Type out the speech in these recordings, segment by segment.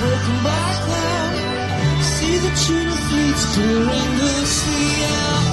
broken back now. See the tuna fleets clearing the sea out.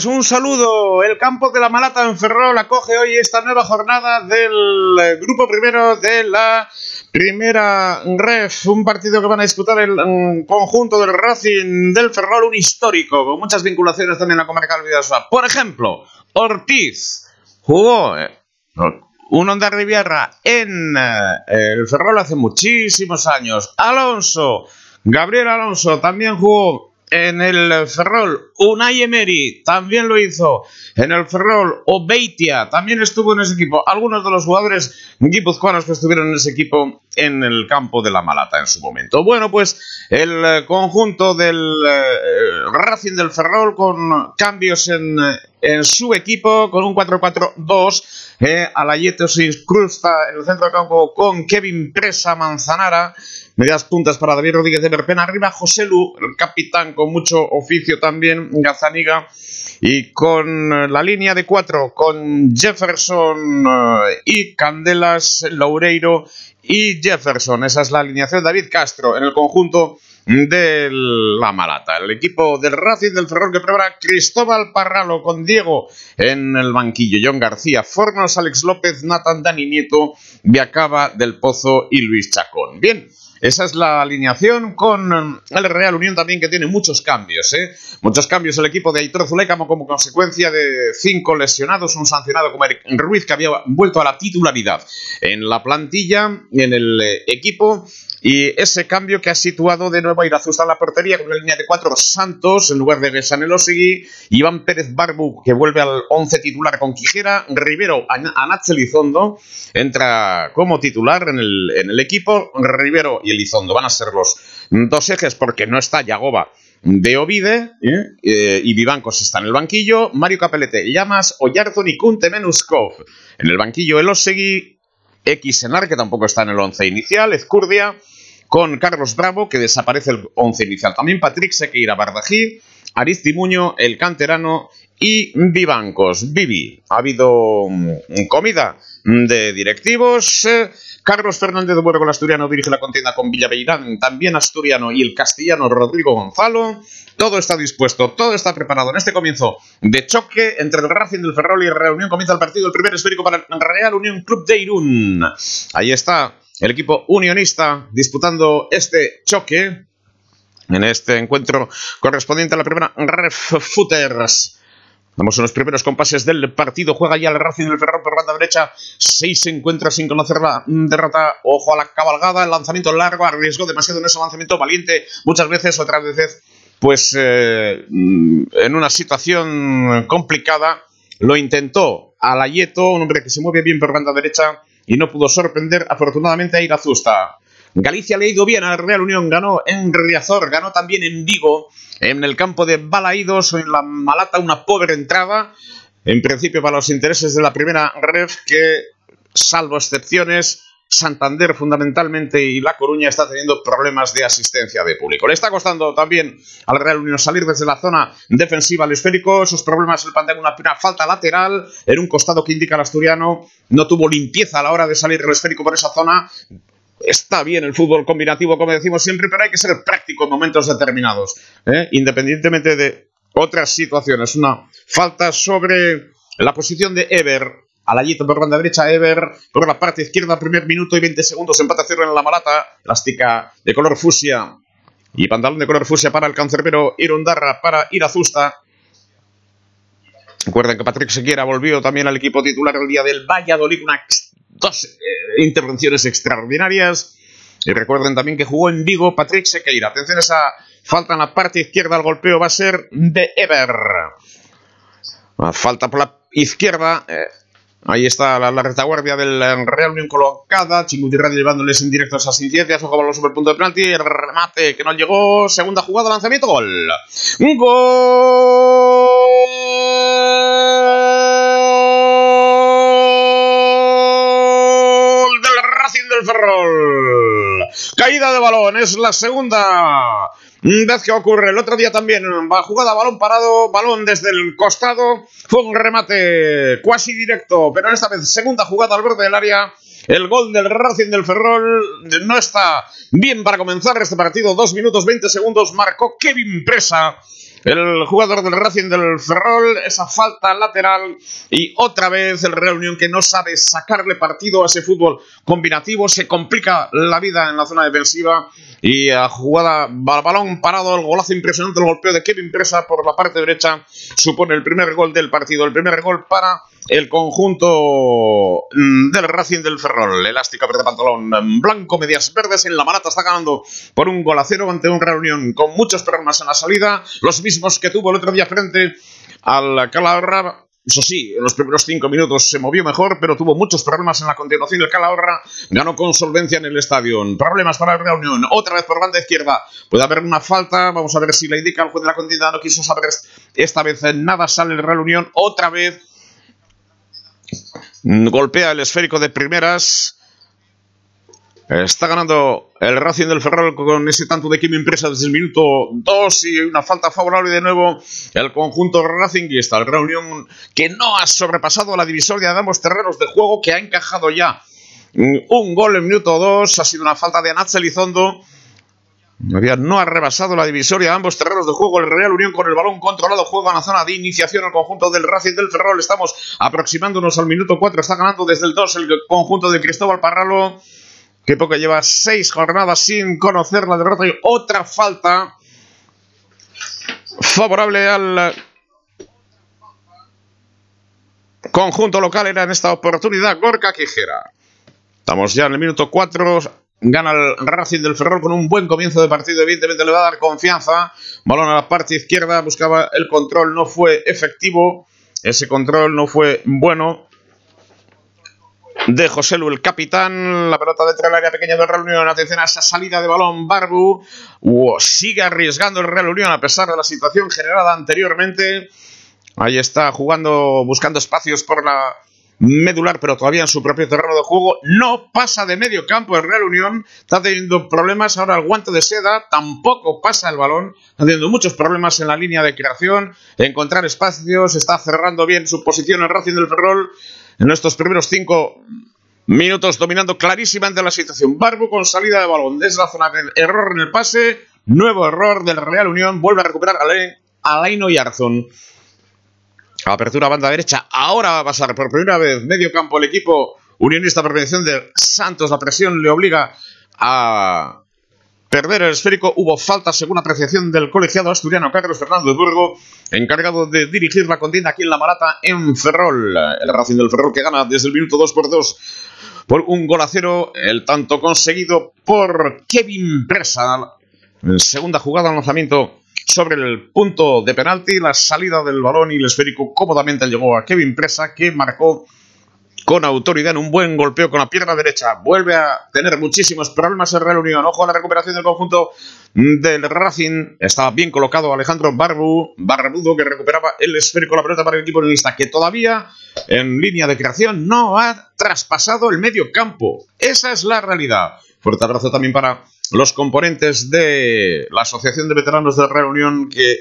Tardes, un saludo. El campo de la Malata en Ferrol acoge hoy esta nueva jornada del eh, grupo primero de la primera ref, un partido que van a disputar el um, conjunto del Racing del Ferrol, un histórico, con muchas vinculaciones también a la comarca del. Por ejemplo, Ortiz jugó eh, un Onda Riviera en eh, el Ferrol hace muchísimos años. Alonso, Gabriel Alonso también jugó en el Ferrol. Unai Emery también lo hizo en el Ferrol. Obeitia también estuvo en ese equipo. Algunos de los jugadores guipuzcoanos que estuvieron en ese equipo en el campo de la Malata en su momento. Bueno, pues el eh, conjunto del eh, Racing del Ferrol con cambios en, en su equipo, con un 4-4-2. Eh, se incrusta en el centro de campo con Kevin Presa Manzanara. Medias puntas para David Rodríguez de Berpena. Arriba José Lu, el capitán con mucho oficio también, Gazaniga. Y con la línea de cuatro, con Jefferson eh, y Candelas, Loureiro y Jefferson. Esa es la alineación. David Castro en el conjunto de la Malata. El equipo del Racing del Ferrol que prepara Cristóbal Parralo con Diego en el banquillo. John García, Fornos, Alex López, Nathan Dani Nieto, Viacaba del Pozo y Luis Chacón. Bien. Esa es la alineación con el Real Unión también que tiene muchos cambios, ¿eh? Muchos cambios el equipo de Aitor Zuleika como consecuencia de cinco lesionados, un sancionado como Ruiz que había vuelto a la titularidad en la plantilla, en el eh, equipo y ese cambio que ha situado de nuevo a Irazusta en la portería con una línea de cuatro Santos en lugar de Besanelosegui, Iván Pérez Barbu que vuelve al once titular con Quijera, Rivero Anache Elizondo entra como titular en el, en el equipo, Rivero y Elizondo van a ser los dos ejes porque no está Yagoba de Ovide ¿eh? Eh, y Vivancos está en el banquillo, Mario Capelete, Llamas, Oyarzun y Kunte Menuskov en el banquillo Elosegui, Xenar que tampoco está en el once inicial, Ezcurdia con Carlos Bravo, que desaparece el once inicial. También Patrick Sequeira Bardají, Aristimuño, el canterano y Vivancos. Vivi, ha habido mm, comida de directivos. Eh, Carlos Fernández de Buergo, el asturiano, dirige la contienda con Villaveirán, también asturiano, y el castellano Rodrigo Gonzalo. Todo está dispuesto, todo está preparado. En este comienzo de choque entre el Racing del Ferrol y el Real Unión comienza el partido, el primer esférico para el Real Unión Club de Irún. Ahí está el equipo unionista disputando este choque en este encuentro correspondiente a la primera Ref Footers. Vamos en los primeros compases del partido. Juega ya el Racing del Ferrol por banda derecha. Seis encuentros sin conocer la derrota. Ojo a la cabalgada. El lanzamiento largo. Arriesgó demasiado en ese lanzamiento valiente. Muchas veces, otras veces, pues eh, en una situación complicada. Lo intentó Alayeto, un hombre que se mueve bien por banda derecha y no pudo sorprender afortunadamente a Irazusta. Galicia le ha ido bien al Real Unión, ganó en Riazor, ganó también en Vigo, en el campo de Balaídos, en la Malata, una pobre entrada, en principio para los intereses de la primera ref, que, salvo excepciones, Santander fundamentalmente y La Coruña está teniendo problemas de asistencia de público. Le está costando también al Real Unión salir desde la zona defensiva al esférico. Esos problemas el plantea una, una falta lateral en un costado que indica el asturiano. No tuvo limpieza a la hora de salir el esférico por esa zona. Está bien el fútbol combinativo, como decimos siempre, pero hay que ser práctico en momentos determinados, ¿eh? independientemente de otras situaciones. Una falta sobre la posición de Ever, Alayito por banda derecha, Ever por la parte izquierda, primer minuto y 20 segundos, empate a cero en la malata, elástica de color fusia y pantalón de color fusia para el cancerbero Irundarra para Irazusta. Recuerden que Patrick Sequiera volvió también al equipo titular el día del Valladolid, unas dos eh, intervenciones extraordinarias. Y recuerden también que jugó en Vigo Patrick Sequeira. Atención a esa falta en la parte izquierda, el golpeo va a ser de Ever. Falta por la izquierda. Eh, Ahí está la, retaguardia del eh, Real Unión colocada. Chinguti Radio llevándoles en directo esas incidencias. Ojo los super punto de penalti. El remate que no llegó. Segunda jugada, lanzamiento, gol. Gol del Racing del Ferrol. Caída de balón. Es la segunda vez que ocurre. El otro día también, va jugada, balón parado, balón desde el costado, fue un remate cuasi directo, pero esta vez segunda jugada al borde del área. El gol del Racing del Ferrol no está bien para comenzar este partido. Dos minutos 20 segundos marcó Kevin Presa el jugador del Racing del Ferrol, esa falta lateral y otra vez el Real Unión que no sabe sacarle partido a ese fútbol combinativo, se complica la vida en la zona defensiva y a jugada balón parado, el golazo impresionante, el golpeo de Kevin Presa por la parte derecha supone el primer gol del partido, el primer gol para el conjunto mm, del Racing del Ferrol. Elástica verde pantalón blanco, medias verdes en la Marata está ganando por un gol a cero ante un reunión con muchos problemas en la salida, los mismos que tuvo el otro día frente al Calahorra. Eso sí, en los primeros cinco minutos se movió mejor, pero tuvo muchos problemas en la continuación. El Calahorra ganó con solvencia en el estadio. Problemas para la reunión. Otra vez por banda izquierda. Puede haber una falta. Vamos a ver si la indica el juez de la contienda. No quiso saber esta vez nada. Sale el Real Unión. Otra vez golpea el esférico de primeras. Está ganando el Racing del Ferrol con ese tanto de Kim Impresa desde el minuto 2 y una falta favorable de nuevo el conjunto Racing. Y está el Reunión que no ha sobrepasado la divisoria de ambos terrenos de juego que ha encajado ya un gol en minuto 2 ha sido una falta de Anatz Elizondo no ha rebasado la divisoria ambos terrenos de juego. El Real Unión con el balón controlado juega en la zona de iniciación el conjunto del Racing del Ferrol. Estamos aproximándonos al minuto 4. Está ganando desde el 2 el conjunto de Cristóbal Parralo. Que poco lleva seis jornadas sin conocer la derrota y otra falta favorable al conjunto local. Era en esta oportunidad Gorka Quijera. Estamos ya en el minuto 4. Gana el Racing del Ferrol con un buen comienzo de partido. Evidentemente le va a dar confianza. Balón a la parte izquierda. Buscaba el control. No fue efectivo. Ese control no fue bueno de José Lu, el capitán. La pelota dentro del área pequeña del Real Unión. Atención a esa salida de balón. Barbu sigue arriesgando el Real Unión a pesar de la situación generada anteriormente. Ahí está jugando, buscando espacios por la medular, pero todavía en su propio terreno de juego. No pasa de medio campo el Real Unión. Está teniendo problemas ahora el guante de seda. Tampoco pasa el balón. Está teniendo muchos problemas en la línea de creación. Encontrar espacios. Está cerrando bien su posición el Racing del Ferrol en estos primeros cinco minutos dominando clarísimamente la situación. Barbu con salida de balón desde la zona de error en el pase, nuevo error del Real Unión, vuelve a recuperar a Alaino y Arzón. Apertura banda derecha, ahora va a pasar por primera vez medio campo el equipo unionista por prevención de Santos. La presión le obliga a perder el esférico. Hubo falta según apreciación del colegiado asturiano Carlos Fernando de Burgo, encargado de dirigir la contienda aquí en La Marata, en Ferrol. El Racing del Ferrol que gana desde el minuto 2 por 2 por un gol a cero, el tanto conseguido por Kevin Presa. Segunda jugada, lanzamiento sobre el punto de penalti, la salida del balón y el esférico cómodamente llegó a Kevin Presa, que marcó con autoridad en un buen golpeo con la pierna derecha. Vuelve a tener muchísimos problemas el Real Unión. Ojo a la recuperación del conjunto del Racing. Estaba bien colocado Alejandro Barbu, Barbudo, que recuperaba el esférico, la pelota para el equipo unionista, que todavía en línea de creación no ha traspasado el medio campo. Esa es la realidad. Fuerte abrazo también para los componentes de la Asociación de Veteranos del Real Unión que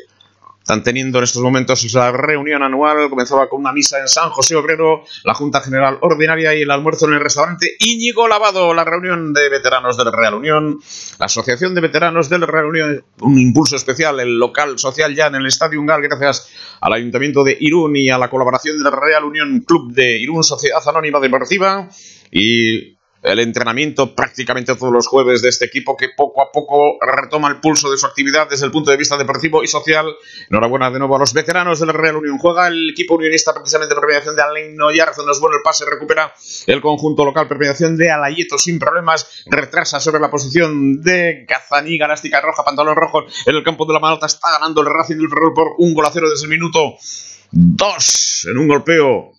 están teniendo en estos momentos esa reunión anual. Comenzaba con una misa en San José Obrero, la Junta General Ordinaria y el almuerzo en el restaurante Íñigo Lavado, la reunión de veteranos del Real Unión, la Asociación de Veteranos del Real Unión, un impulso especial, el local social ya en el Estadio Ungal, gracias al Ayuntamiento de Irún y a la colaboración del Real Unión Club de Irún Sociedad Anónima Deportiva y el entrenamiento prácticamente todos los jueves de este equipo que poco a poco retoma el pulso de su actividad desde el punto de vista deportivo y social. Enhorabuena de nuevo a los veteranos del Real Unión. Juega el equipo unionista precisamente la premiación de Alain Noyar, donde es bueno el pase, recupera el conjunto local, premiación de Alayeto sin problemas, retrasa sobre la posición de Gazaní, Galástica Roja, pantalón rojo en el campo de la Malta, está ganando el Racing del Ferrol por un gol a cero desde el minuto 2 en un golpeo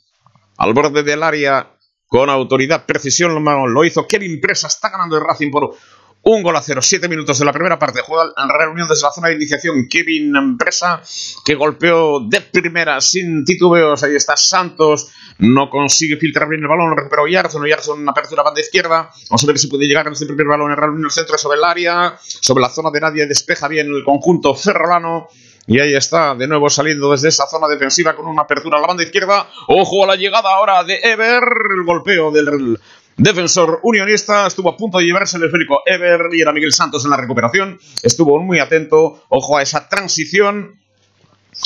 al borde del área con autoridad, precisión, lo hizo Kevin Presa, está ganando el Racing por un gol a cero, siete minutos de la primera parte. Juega en reunión desde la zona de iniciación. Kevin Presa, que golpeó de primera sin titubeos. Ahí está Santos. No consigue filtrar bien el balón. Lo recuperó Yarson. Yarson, una apertura banda izquierda. Vamos a ver si puede llegar en este primer balón en el centro sobre el área. Sobre la zona de nadie. Despeja bien el conjunto ferrolano. Y ahí está, de nuevo saliendo desde esa zona defensiva con una apertura a la banda izquierda. Ojo a la llegada ahora de Ever. El golpeo del defensor unionista. Estuvo a punto de llevarse el esférico Ever y era Miguel Santos en la recuperación. Estuvo muy atento. Ojo a esa transición.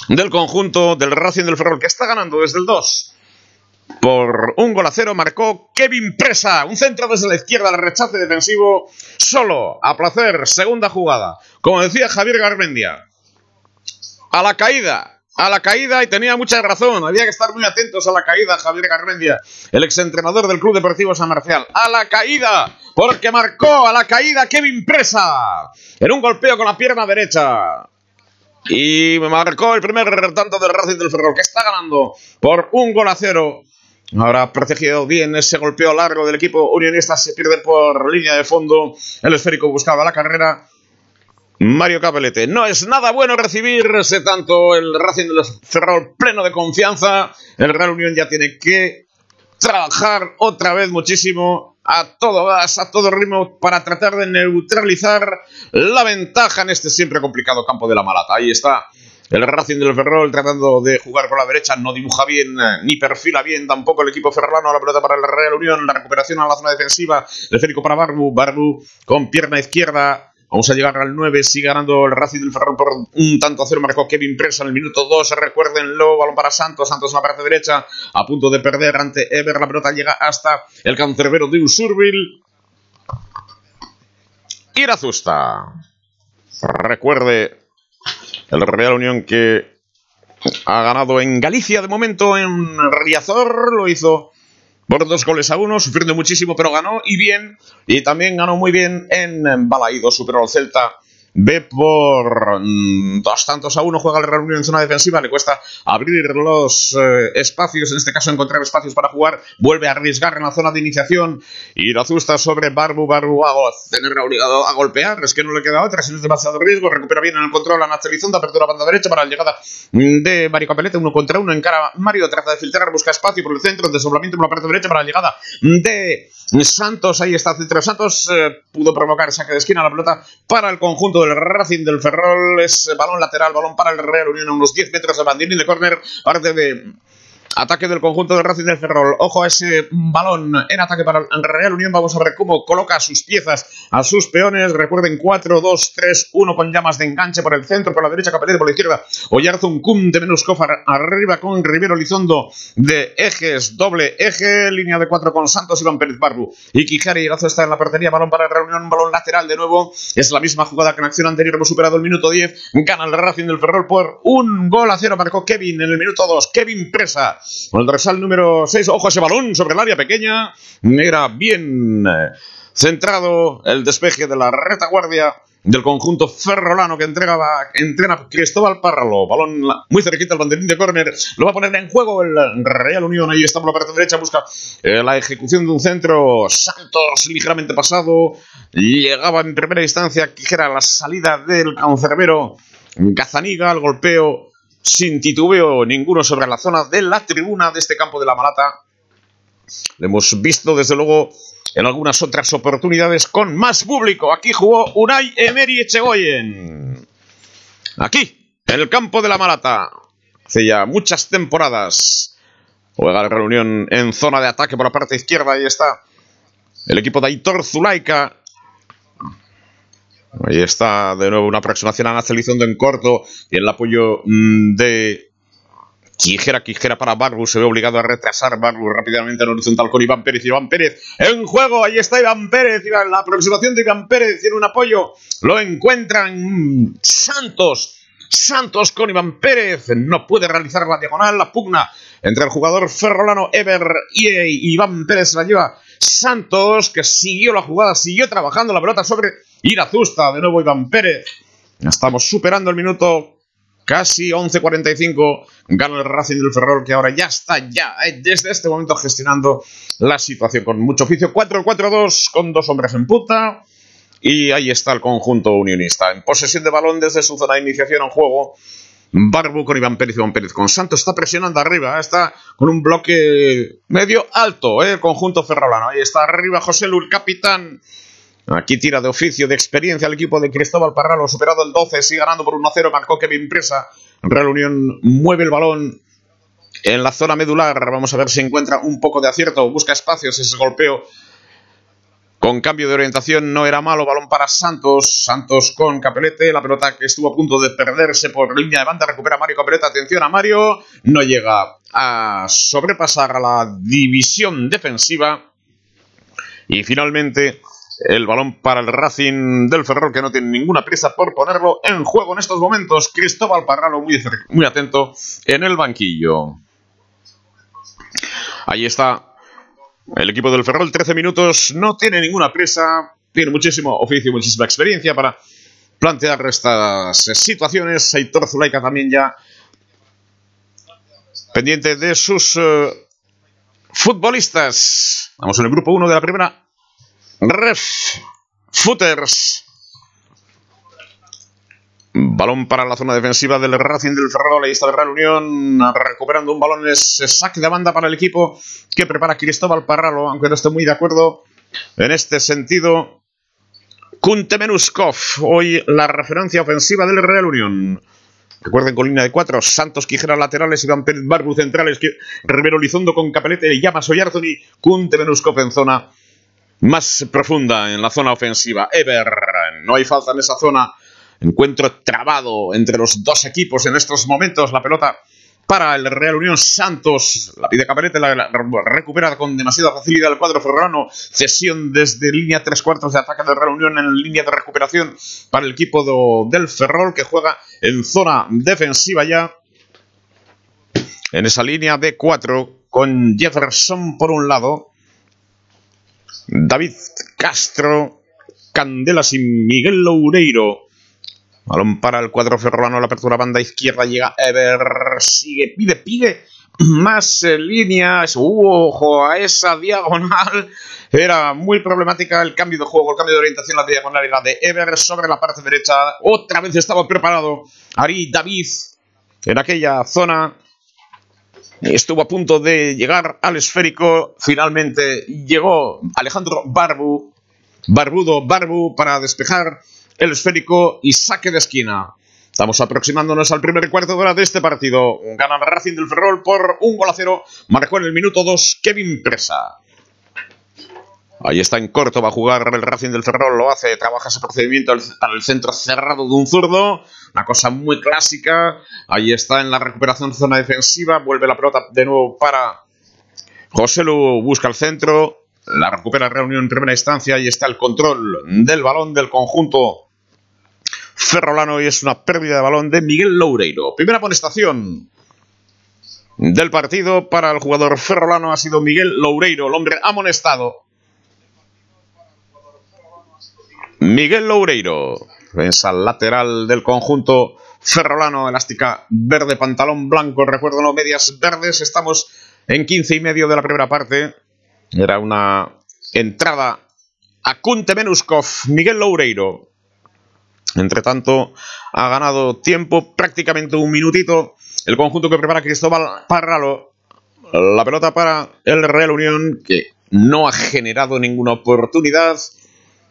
del conjunto del Racing del Ferrol, que está ganando desde el 2 por un gol a cero marcó Kevin Presa. Un centro desde la izquierda, el rechace defensivo solo a placer. Segunda jugada. Como decía Javier Garmendia, a la caída. A la caída y tenía mucha razón. Había que estar muy atentos a la caída, Javier Garmendia, el exentrenador del Club Deportivo San Marcial. A la caída, porque marcó a la caída Kevin Presa. En un golpeo con la pierna derecha. Y marcó el primer tanto del Racing del Ferrol, que está ganando por un gol a cero Ahora protegido bien ese golpeo largo del equipo unionista. Se pierde por línea de fondo. El esférico buscaba la carrera. Mario Capelete. No es nada bueno recibirse tanto el Racing del Ferrol pleno de confianza. El Real Unión ya tiene que trabajar otra vez muchísimo a todo gas, a todo ritmo para tratar de neutralizar la ventaja en este siempre complicado campo de la Malata. Ahí está el Racing del Ferrol tratando de jugar por la derecha no dibuja bien ni perfila bien tampoco el equipo ferrolano. La pelota para el Real Unión, la recuperación a la zona defensiva. El Férico para Barbu. Barbu con pierna izquierda. Vamos a llegar al 9, sigue ganando el Racing del Ferrol por un tanto a cero, marcó Kevin Presa en el minuto 2, recuérdenlo, balón para Santos, Santos en la parte derecha, a punto de perder ante Ever, la pelota llega hasta el cancerbero de Usurbil. Irazusta. Recuerde el Real Unión que ha ganado en Galicia de momento, en Riazor lo hizo por dos goles a uno, sufriendo muchísimo, pero ganó y bien. Y también ganó muy bien en Balaído, superó al Celta ve por mm, dos tantos a uno, juega el Real Unión en zona defensiva, le cuesta abrir los eh, espacios, en este caso encontrar espacios para jugar, vuelve a arriesgar en la zona de iniciación y lo asusta sobre Barbu, Barbu a tener obligado a golpear, es que no le queda otra, si no es demasiado riesgo, recupera bien en el control a Nacho Elizondo, apertura banda derecha para la llegada de Mario Capelete, uno contra uno, encara Mario, trata de filtrar, busca espacio por el centro, desoblamiento por la parte derecha para la llegada de Santos, ahí está centro Santos, eh, pudo provocar saque de esquina la pelota para el conjunto del Racing del Ferrol. Es balón lateral, balón para el Real Unión a unos 10 metros de bandín de córner. Parte de Ataque del conjunto del Racing del Ferrol. Ojo a ese balón en ataque para el Real Unión. Vamos a ver cómo coloca sus piezas, a sus peones. Recuerden 4, 2, 3, 1 con llamas de enganche por el centro, por la derecha, Capelete por la izquierda. Oyarzun Cum de Menuskov arriba con Rivero Lizondo de ejes, doble eje. Línea de 4 con Santos, Iván Pérez Barbu. Y Quijara y Lazo está en la portería. Balón para Real Unión, balón lateral de nuevo. Es la misma jugada que en acción anterior. Hemos superado el minuto 10. Gana el Racing del Ferrol por un gol a cero. Marcó Kevin en el minuto 2. Kevin Presa. El dorsal número 6. Ojo a ese balón sobre el área pequeña. Era bien eh, centrado el despeje de la retaguardia del conjunto ferrolano que entregaba, entrena Cristóbal Párralo. Balón muy cerquita al banderín de córner. Lo va a poner en juego el Real Unión. Ahí está por la parte derecha. Busca eh, la ejecución de un centro. Santos ligeramente pasado. Llegaba en primera instancia era la salida del cancerbero. Gazaniga, el golpeo sin titubeo ninguno sobre la zona de la tribuna de este campo de la Malata. Lo hemos visto desde luego en algunas otras oportunidades con más público. Aquí jugó Unai Emery Echegoyen. Aquí, en el campo de la Malata. Hace ya muchas temporadas. Juega la reunión en zona de ataque por la parte izquierda. Ahí está el equipo de Aitor Zulaika Ahí está de nuevo una aproximación a Nacho en corto y el apoyo mm, de Quijera, Quijera para Barbu, se ve obligado a retrasar Barbu rápidamente en horizontal con Iván Pérez. Iván Pérez en juego, ahí está Iván Pérez. La aproximación de Iván Pérez tiene un apoyo, lo encuentran Santos. Santos con Iván Pérez, no puede realizar la diagonal, la pugna entre el jugador ferrolano Ever y Iván Pérez la lleva Santos, que siguió la jugada, siguió trabajando la pelota sobre Irazusta, de nuevo Iván Pérez. Estamos superando el minuto casi 11.45. Gana el Racing del Ferrol, que ahora ya está ya eh, desde este momento gestionando la situación con mucho oficio. 4-4-2 con dos hombres en puta. Y ahí está el conjunto unionista. En posesión de balón desde su zona de iniciación en juego. Barbu con Iván Pérez, Iván Pérez con Santos está presionando arriba, está con un bloque medio alto, eh, el conjunto ferrolano. Ahí está arriba José Lul, capitán. Aquí tira de oficio, de experiencia el equipo de Cristóbal Parralo, superado el 12, sigue ganando por 1-0, marcó Kevin Presa. Real Unión mueve el balón en la zona medular. Vamos a ver si encuentra un poco de acierto, busca espacios, ese golpeo con cambio de orientación no era malo, balón para Santos, Santos con Capelete, la pelota que estuvo a punto de perderse por línea de banda, recupera Mario Capelete, atención a Mario, no llega a sobrepasar a la división defensiva y finalmente el balón para el Racing del Ferrol que no tiene ninguna prisa por ponerlo en juego en estos momentos, Cristóbal Parralo muy, muy atento en el banquillo. Ahí está el equipo del Ferrol, 13 minutos, no tiene ninguna presa, tiene muchísimo oficio, muchísima experiencia para plantear estas situaciones. Aitor Zulaika también ya pendiente de sus uh, futbolistas. Vamos en el grupo 1 de la primera. Ref Footers. Balón para la zona defensiva del Racing del Ferrol. Ahí está el Real Unión recuperando un balón. Es saque de banda para el equipo que prepara Cristóbal Parralo, aunque no estoy muy de acuerdo en este sentido. Kuntemenuskov, hoy la referencia ofensiva del Real Unión. Recuerden con línea de cuatro, Santos Quijera laterales, Iván Pérez Barbu centrales, Rivero Lizondo con Capelete, Llamas Oyarzoni, Kuntemenuskov en zona más profunda, en la zona ofensiva. Ever, no hay falta en esa zona Encuentro trabado entre los dos equipos en estos momentos. La pelota para el Real Unión Santos. La pide Caparete, la, recupera con demasiada facilidad el cuadro ferrano. Cesión desde línea tres cuartos de ataque del Real Unión en línea de recuperación para el equipo del Ferrol que juega en zona defensiva ya. En esa línea de cuatro con Jefferson por un lado. David Castro, Candelas y Miguel Loureiro. Balón para el cuadro ferrolano, la apertura banda izquierda, llega Ever, sigue, pide, pide. Más líneas, uh, ojo a esa diagonal, era muy problemática el cambio de juego, el cambio de orientación, la diagonal era de Ever sobre la parte derecha, otra vez estaba preparado. Ari David en aquella zona, estuvo a punto de llegar al esférico, finalmente llegó Alejandro Barbu, Barbudo Barbu para despejar el esférico y saque de esquina. Estamos aproximándonos al primer cuarto de hora de este partido. Gana Racing del Ferrol por un gol a cero. Marcó en el minuto 2 Kevin Presa. Ahí está en corto, va a jugar el Racing del Ferrol, lo hace, trabaja ese procedimiento al, centro cerrado de un zurdo, una cosa muy clásica. Ahí está en la recuperación zona defensiva, vuelve la pelota de nuevo para José Lu, busca el centro, la recupera Reunión en primera instancia, y está el control del balón del conjunto ferrolano y es una pérdida de balón de Miguel Loureiro. Primera amonestación del partido para el jugador ferrolano ha sido Miguel Loureiro, el hombre amonestado. Miguel Loureiro, defensa lateral del conjunto ferrolano, elástica verde, pantalón blanco, recuerdo no medias verdes. Estamos en 15 y medio de la primera parte. Era una entrada a Kunte Menuskov, Miguel Loureiro, entre tanto, ha ganado tiempo, prácticamente un minutito. El conjunto que prepara Cristóbal Parralo. La pelota para el Real Unión, que no ha generado ninguna oportunidad.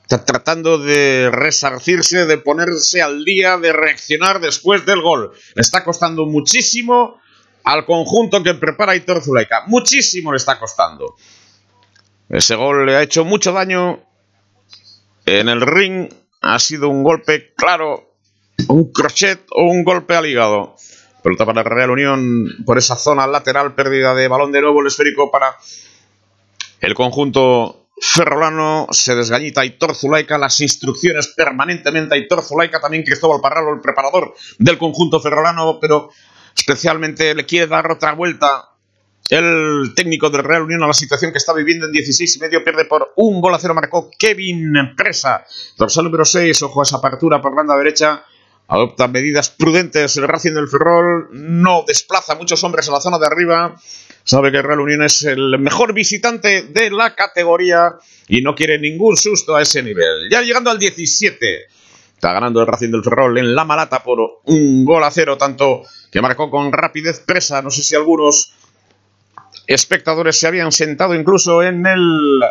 Tratando de resarcirse, de ponerse al día, de reaccionar después del gol. Le está costando muchísimo al conjunto que prepara Hitor Zuleika. Muchísimo le está costando. Ese gol le ha hecho mucho daño en el ring ha sido un golpe claro, un crochet o un golpe al hígado. Pelota para Real Unión por esa zona lateral, pérdida de balón de nuevo, el esférico para el conjunto ferrolano. Se desgañita Aitor Zulaika, las instrucciones permanentemente Aitor Zulaika, también Cristóbal Parralo, el preparador del conjunto ferrolano, pero especialmente le quiere dar otra vuelta el técnico del Real Unión a la situación que está viviendo en 16 y medio pierde por un gol a cero marcó Kevin Presa. Dorsal número 6, ojo a esa apertura por banda derecha. Adopta medidas prudentes el Racing del Ferrol. No desplaza muchos hombres a la zona de arriba. Sabe que Real Unión es el mejor visitante de la categoría y no quiere ningún susto a ese nivel. Ya llegando al 17. Está ganando el Racing del Ferrol en la Malata por un gol a cero, tanto que marcó con rapidez presa. No sé si algunos espectadores se habían sentado incluso en el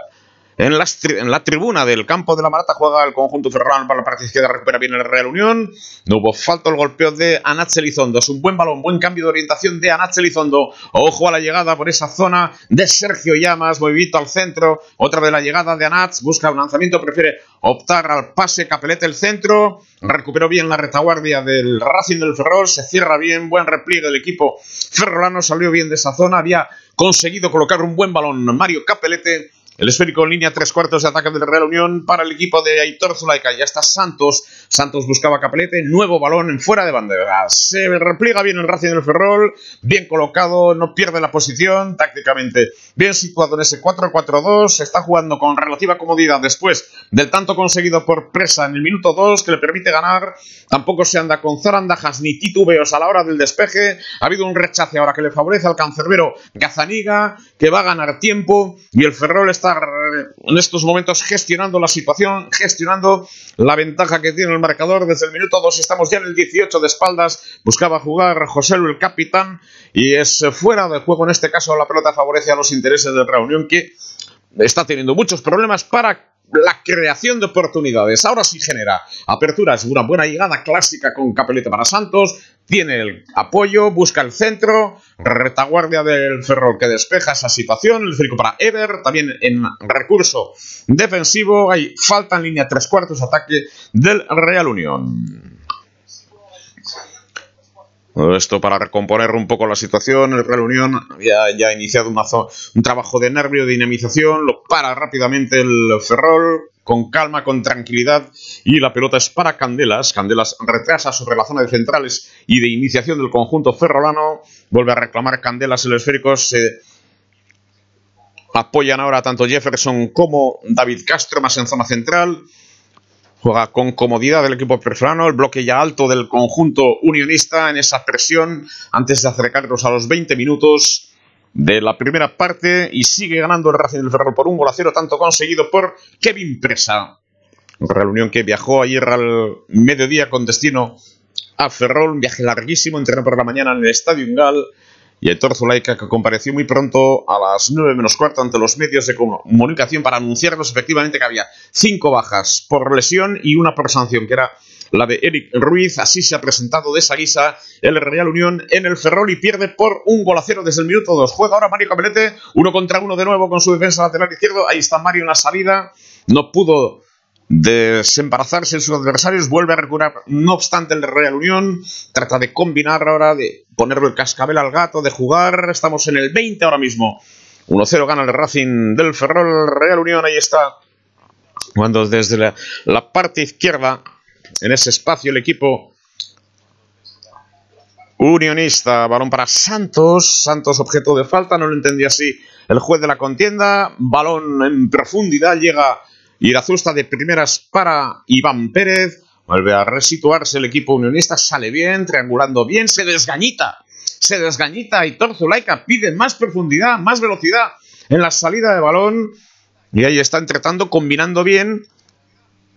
En, la tribuna del campo de la Marata juega el conjunto ferrolano para la parte izquierda, recupera bien el Real Unión. No hubo falta el golpeo de Anach Elizondo. Es un buen balón, buen cambio de orientación de Anach Elizondo. Ojo a la llegada por esa zona de Sergio Llamas, movimiento al centro. Otra vez la llegada de Anach, busca un lanzamiento, prefiere optar al pase, Capelete el centro. Recuperó bien la retaguardia del Racing del Ferrol, se cierra bien, buen repliegue del equipo ferrolano, salió bien de esa zona, había conseguido colocar un buen balón Mario Capelete el esférico en línea, tres cuartos de ataque del Real Unión para el equipo de Aitor Zulaika. Ya está Santos. Santos buscaba Capelete. Nuevo balón en fuera de bandera. Se repliega bien el Racing del Ferrol. Bien colocado. No pierde la posición tácticamente. Bien situado en ese 4-4-2. Está jugando con relativa comodidad después del tanto conseguido por Presa en el minuto 2 que le permite ganar. Tampoco se anda con zarandajas ni titubeos a la hora del despeje. Ha habido un rechace ahora que le favorece al cancerbero Gazaniga que va a ganar tiempo. Y el Ferrol está en estos momentos gestionando la situación, gestionando la ventaja que tiene el marcador. Desde el minuto 2 estamos ya en el 18 de espaldas. Buscaba jugar José el capitán, y es fuera de juego. En este caso, la pelota favorece a los intereses de Reunión, que está teniendo muchos problemas para la creación de oportunidades. Ahora sí genera aperturas, una buena llegada clásica con Capelete para Santos, tiene el apoyo, busca el centro, retaguardia del Ferrol que despeja esa situación, el frico para Ever, también en recurso defensivo, hay falta en línea tres cuartos, ataque del Real Unión. Esto para recomponer un poco la situación, el Real Unión había ya iniciado un trabajo de nervio, de dinamización, lo para rápidamente el Ferrol, con calma, con tranquilidad, y la pelota es para Candelas. Candelas retrasa sobre la zona de centrales y de iniciación del conjunto ferrolano, vuelve a reclamar Candelas el esférico, se apoyan ahora tanto Jefferson como David Castro más en zona central. Juega con comodidad el equipo perfrano, el bloque ya alto del conjunto unionista en esa presión antes de acercarnos a los 20 minutos de la primera parte y sigue ganando el Racing del Ferrol por un gol a cero, tanto conseguido por Kevin Presa. Real que viajó ayer al mediodía con destino a Ferrol, un viaje larguísimo, entrenó por la mañana en el Estadio Ingal y Héctor Zulaika, que compareció muy pronto a las 9 menos cuarto ante los medios de comunicación para anunciarnos efectivamente que había cinco bajas por lesión y una por sanción, que era la de Eric Ruiz. Así se ha presentado de esa guisa el Real Unión en el Ferrol y pierde por un gol a cero desde el minuto 2. Juega ahora Mario Cabelete, uno contra uno de nuevo con su defensa lateral izquierdo. Ahí está Mario en la salida. No pudo desembarazarse en sus adversarios, vuelve a recuperar, no obstante, el Real Unión, trata de combinar ahora, de ponerle el cascabel al gato, de jugar, estamos en el 20 ahora mismo, 1-0 gana el Racing del Ferrol, Real Unión, ahí está, cuando desde la, la parte izquierda, en ese espacio, el equipo unionista, balón para Santos, Santos objeto de falta, no lo entendía así el juez de la contienda, balón en profundidad, llega Irazusta de primeras para Iván Pérez. Vuelve a resituarse el equipo unionista, sale bien, triangulando bien, se desgañita. Se desgañita y Torzulaika pide más profundidad, más velocidad en la salida de balón. Y ahí está entretando, combinando bien.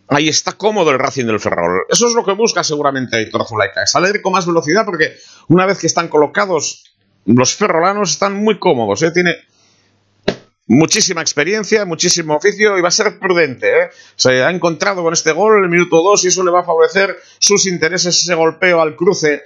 Ahí está cómodo el Racing del Ferrol. Eso es lo que busca seguramente Aitor Zulaika. Salir con más velocidad porque una vez que están colocados los ferrolanos están muy cómodos. ¿eh? Tiene muchísima experiencia, muchísimo oficio y va a ser prudente. ¿eh? Se ha encontrado con este gol en el minuto 2 y eso le va a favorecer sus intereses, ese golpeo al cruce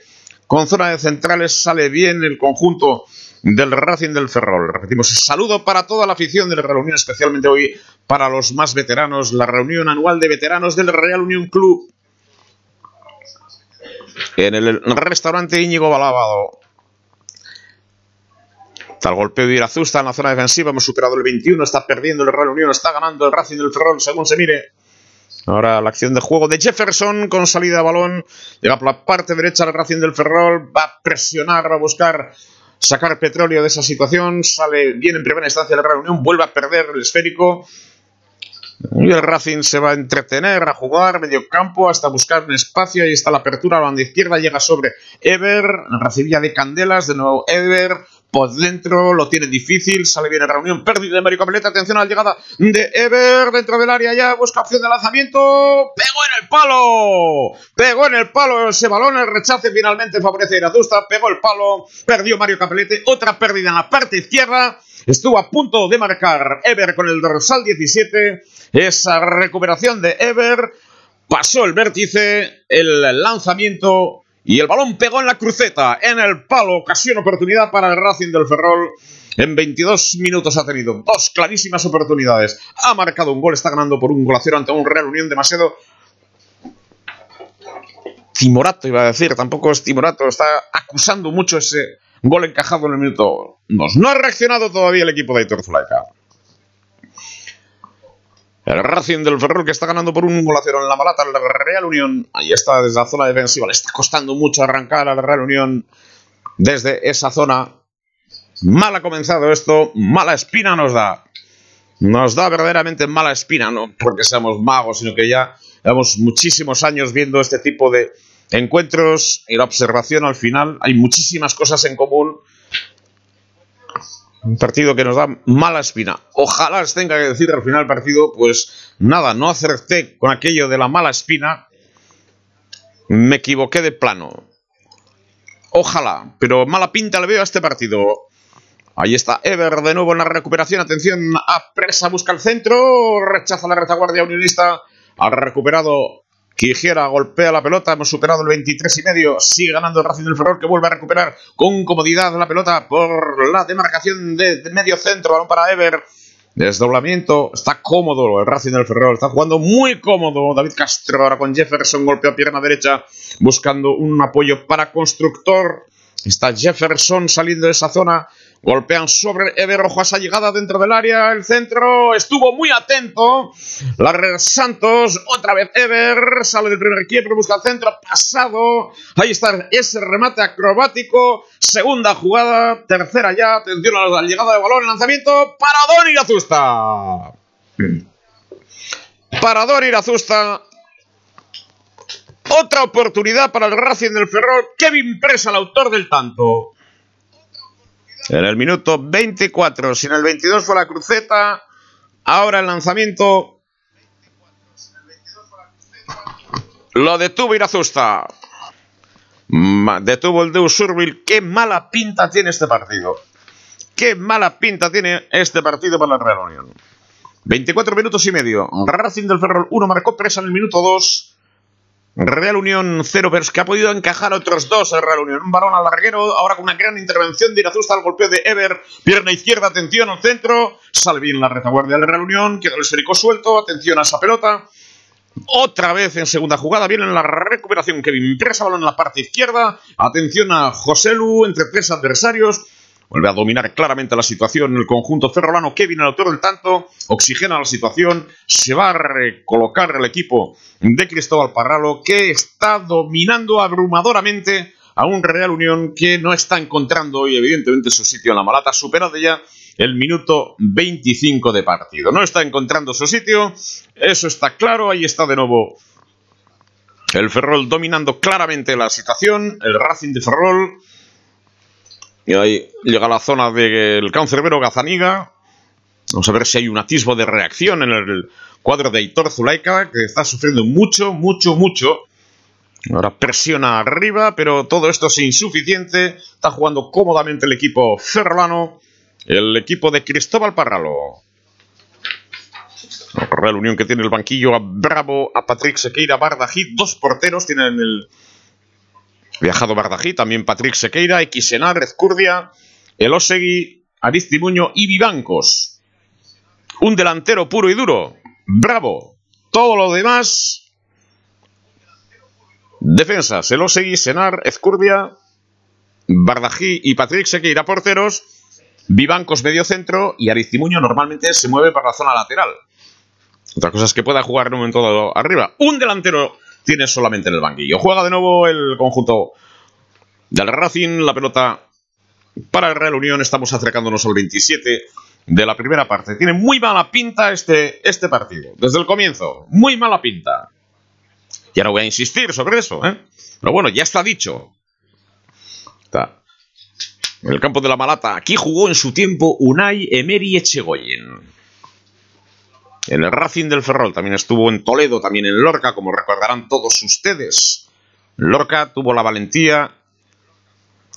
con zona de centrales sale bien el conjunto del Racing del Ferrol. Repetimos, saludo para toda la afición de la Reunión, especialmente hoy para los más veteranos, la reunión anual de veteranos del Real Unión Club en el restaurante Íñigo Balabado. El golpeo de Irazusta en la zona defensiva. Hemos superado el 21. Está perdiendo el Real Unión. Está ganando el Racing del Ferrol, según se mire. Ahora la acción de juego de Jefferson con salida de balón. Llega por la parte derecha del Racing del Ferrol. Va a presionar, va a buscar sacar petróleo de esa situación. Sale bien en primera instancia el Real Unión. Vuelve a perder el esférico. Y el Racing se va a entretener, a jugar medio campo hasta buscar un espacio. Ahí está la apertura a la banda izquierda. Llega sobre Ever. Recibía de Candelas. De nuevo Ever por dentro, lo tiene difícil, sale bien en reunión, pérdida de Mario Capeleta, atención a la llegada de Ever dentro del área ya, busca opción de lanzamiento, pegó en el palo, pegó en el palo ese balón, el rechace finalmente favorece a Irazusta, pegó el palo, perdió Mario Capelete, otra pérdida en la parte izquierda, estuvo a punto de marcar Ever con el dorsal 17, esa recuperación de Ever, pasó el vértice, el lanzamiento y el balón pegó en la cruceta, en el palo, ocasión, oportunidad para el Racing del Ferrol. En 22 minutos ha tenido dos clarísimas oportunidades. Ha marcado un gol, está ganando por un gol a cero ante un Real Unión demasiado timorato, iba a decir. Tampoco es timorato, está acusando mucho ese gol encajado en el minuto 2. No ha reaccionado todavía el equipo de Aitor Zulaika. El Racing del Ferrol que está ganando por un gol a cero en la malata. El Real Unión, ahí está desde la zona defensiva. Le está costando mucho arrancar al Real Unión desde esa zona. Mal ha comenzado esto, mala espina nos da. Nos da verdaderamente mala espina, no porque seamos magos, sino que ya llevamos muchísimos años viendo este tipo de encuentros y la observación al final. Hay muchísimas cosas en común un partido que nos da mala espina. Ojalá tenga que decir al final del partido, pues nada, no acerté con aquello de la mala espina. Me equivoqué de plano. Ojalá, pero mala pinta le veo a este partido. Ahí está Ever de nuevo en la recuperación. Atención a presa, busca el centro. Rechaza la retaguardia unionista. Ha recuperado Quijera golpea la pelota, hemos superado el 23 y medio, sigue ganando el Racing del Ferrol que vuelve a recuperar con comodidad la pelota por la demarcación de, medio centro, balón para Ever. Desdoblamiento, está cómodo el Racing del Ferrol, está jugando muy cómodo David Castro ahora con Jefferson, golpea pierna derecha, buscando un apoyo para Constructor. Está Jefferson saliendo de esa zona, Golpean sobre Ever Rojo a llegada dentro del área. El centro estuvo muy atento. La Santos, otra vez Ever. Sale del primer quiebro, busca el centro. Pasado. Ahí está ese remate acrobático. Segunda jugada. Tercera ya. Atención a la llegada de balón. Lanzamiento. para Don Irazusta. Don Irazusta. Otra oportunidad para el Racing del Ferrol. Kevin Presa, el autor del tanto. En el minuto 24, si en el 22 fue la cruceta, ahora el lanzamiento lo detuvo Irazusta. Detuvo el Deus Urbil. Qué mala pinta tiene este partido. Qué mala pinta tiene este partido para la Real Unión. 24 minutos y medio. Racing del Ferrol 1 marcó presa en el minuto 2. Real Unión 0, pero que ha podido encajar otros dos el Real Unión. Un balón al larguero, ahora con una gran intervención de Irazusta al golpeo de Ever. Pierna izquierda, atención al centro. Sale bien la retaguardia del Real Unión, queda el esférico suelto, atención a esa pelota. Otra vez en segunda jugada, viene en la recuperación Kevin Presa, balón en la parte izquierda. Atención a José Lu entre tres adversarios. Vuelve a dominar claramente la situación el conjunto ferrolano. Kevin, el autor del tanto, oxigena la situación. Se va a recolocar el equipo de Cristóbal Parralo, que está dominando abrumadoramente a un Real Unión que no está encontrando hoy, evidentemente, su sitio en la malata. Superado ya el minuto 25 de partido. No está encontrando su sitio, eso está claro. Ahí está de nuevo el Ferrol dominando claramente la situación. El Racing de Ferrol y ahí llega a la zona del cancerbero Gazaniga. Vamos a ver si hay un atisbo de reacción en el cuadro de Hitor Zulaika, que está sufriendo mucho, mucho, mucho. Ahora presiona arriba, pero todo esto es insuficiente. Está jugando cómodamente el equipo ferrolano, el equipo de Cristóbal Parralo. Real Unión que tiene el banquillo a Bravo, a Patrick Sequeira, Bardajit, dos porteros tienen el, Viajado Bardají, también Patrick Sequeira, Xenar, Ezcurdia, Elosegui, Aristimuño y Vivancos. Un delantero puro y duro. Bravo. Todo lo demás. Defensas. Elosegui, Senar, Ezcurdia, Bardají y Patrick Sequeira porteros. Vivancos medio centro y Aristimuño normalmente se mueve para la zona lateral. Otra cosa es que pueda jugar en un momento dado arriba. Un delantero tiene solamente en el banquillo. Juega de nuevo el conjunto del Racing, la pelota para el Real Unión, estamos acercándonos al 27 de la primera parte. Tiene muy mala pinta este, este partido, desde el comienzo, muy mala pinta. Ya no voy a insistir sobre eso, ¿eh? Pero bueno, ya está dicho. en el campo de la Malata. Aquí jugó en su tiempo Unai Emery Echegoyen. En el Racing del Ferrol también estuvo en Toledo, también en Lorca, como recordarán todos ustedes. Lorca tuvo la valentía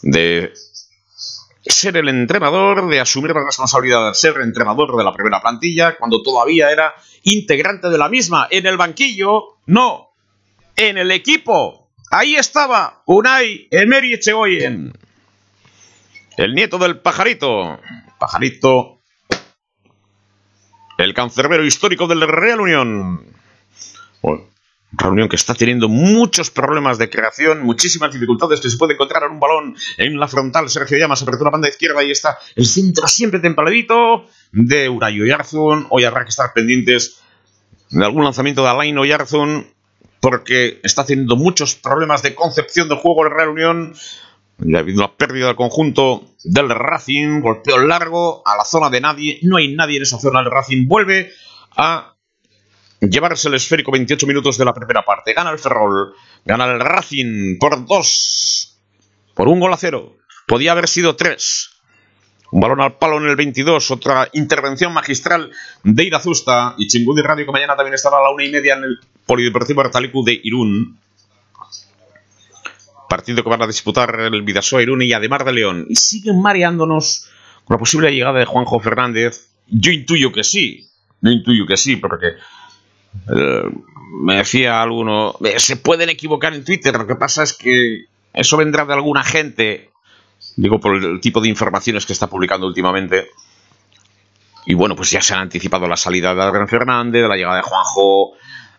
de ser el entrenador, de asumir la responsabilidad de ser entrenador de la primera plantilla, cuando todavía era integrante de la misma. En el banquillo, no, en el equipo. Ahí estaba Unai Emery Echegoyen. El nieto del pajarito. Pajarito. El cancerbero histórico del Real Unión. Bueno, Real Unión que está teniendo muchos problemas de creación, muchísimas dificultades que se puede encontrar en un balón en la frontal. Sergio Llamas apertura banda izquierda y está el centro siempre templadito de Urayo Yarzun. Hoy habrá que estar pendientes de algún lanzamiento de Alain Oyarzun porque está teniendo muchos problemas de concepción del juego el Real Unión. Ya ha habido una pérdida del conjunto del Racing, golpeo largo a la zona de nadie. No hay nadie en esa zona. El Racing vuelve a llevarse el esférico 28 minutos de la primera parte. Gana el Ferrol, gana el Racing por dos, por un gol a cero. Podía haber sido tres. Un balón al palo en el 22, otra intervención magistral de Irazusta y Chingudi Radio que mañana también estará a la una y media en el Polideportivo Artalicu de Irún. Partido que van a disputar el Vidasoa Irún y Ademar de León. Y siguen mareándonos con la posible llegada de Juanjo Fernández. Yo intuyo que sí, yo intuyo que sí, porque eh, me decía alguno, eh, se pueden equivocar en Twitter, lo que pasa es que eso vendrá de alguna gente Digo por el tipo de informaciones que está publicando últimamente. Y bueno, pues ya se han anticipado la salida de Adrián Fernández, de la llegada de Juanjo,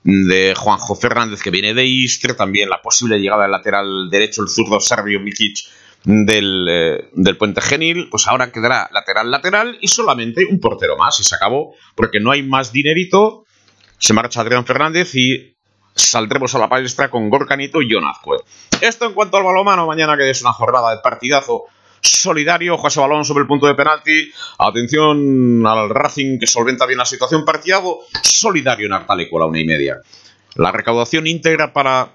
de Juanjo Fernández que viene de Istre, también la posible llegada del lateral derecho, el zurdo serbio Mikic del, eh, del puente genil, pues ahora quedará lateral lateral y solamente un portero más y se acabó, porque no hay más dinerito, se marcha Adrián Fernández y saldremos a la palestra con Gorcanito y John Esto en cuanto al balomano, mañana que es una jornada de partidazo solidario, José Balón sobre el punto de penalti, atención al Racing que solventa bien la situación, partidazo solidario en Artaleco a la una y media. La recaudación íntegra para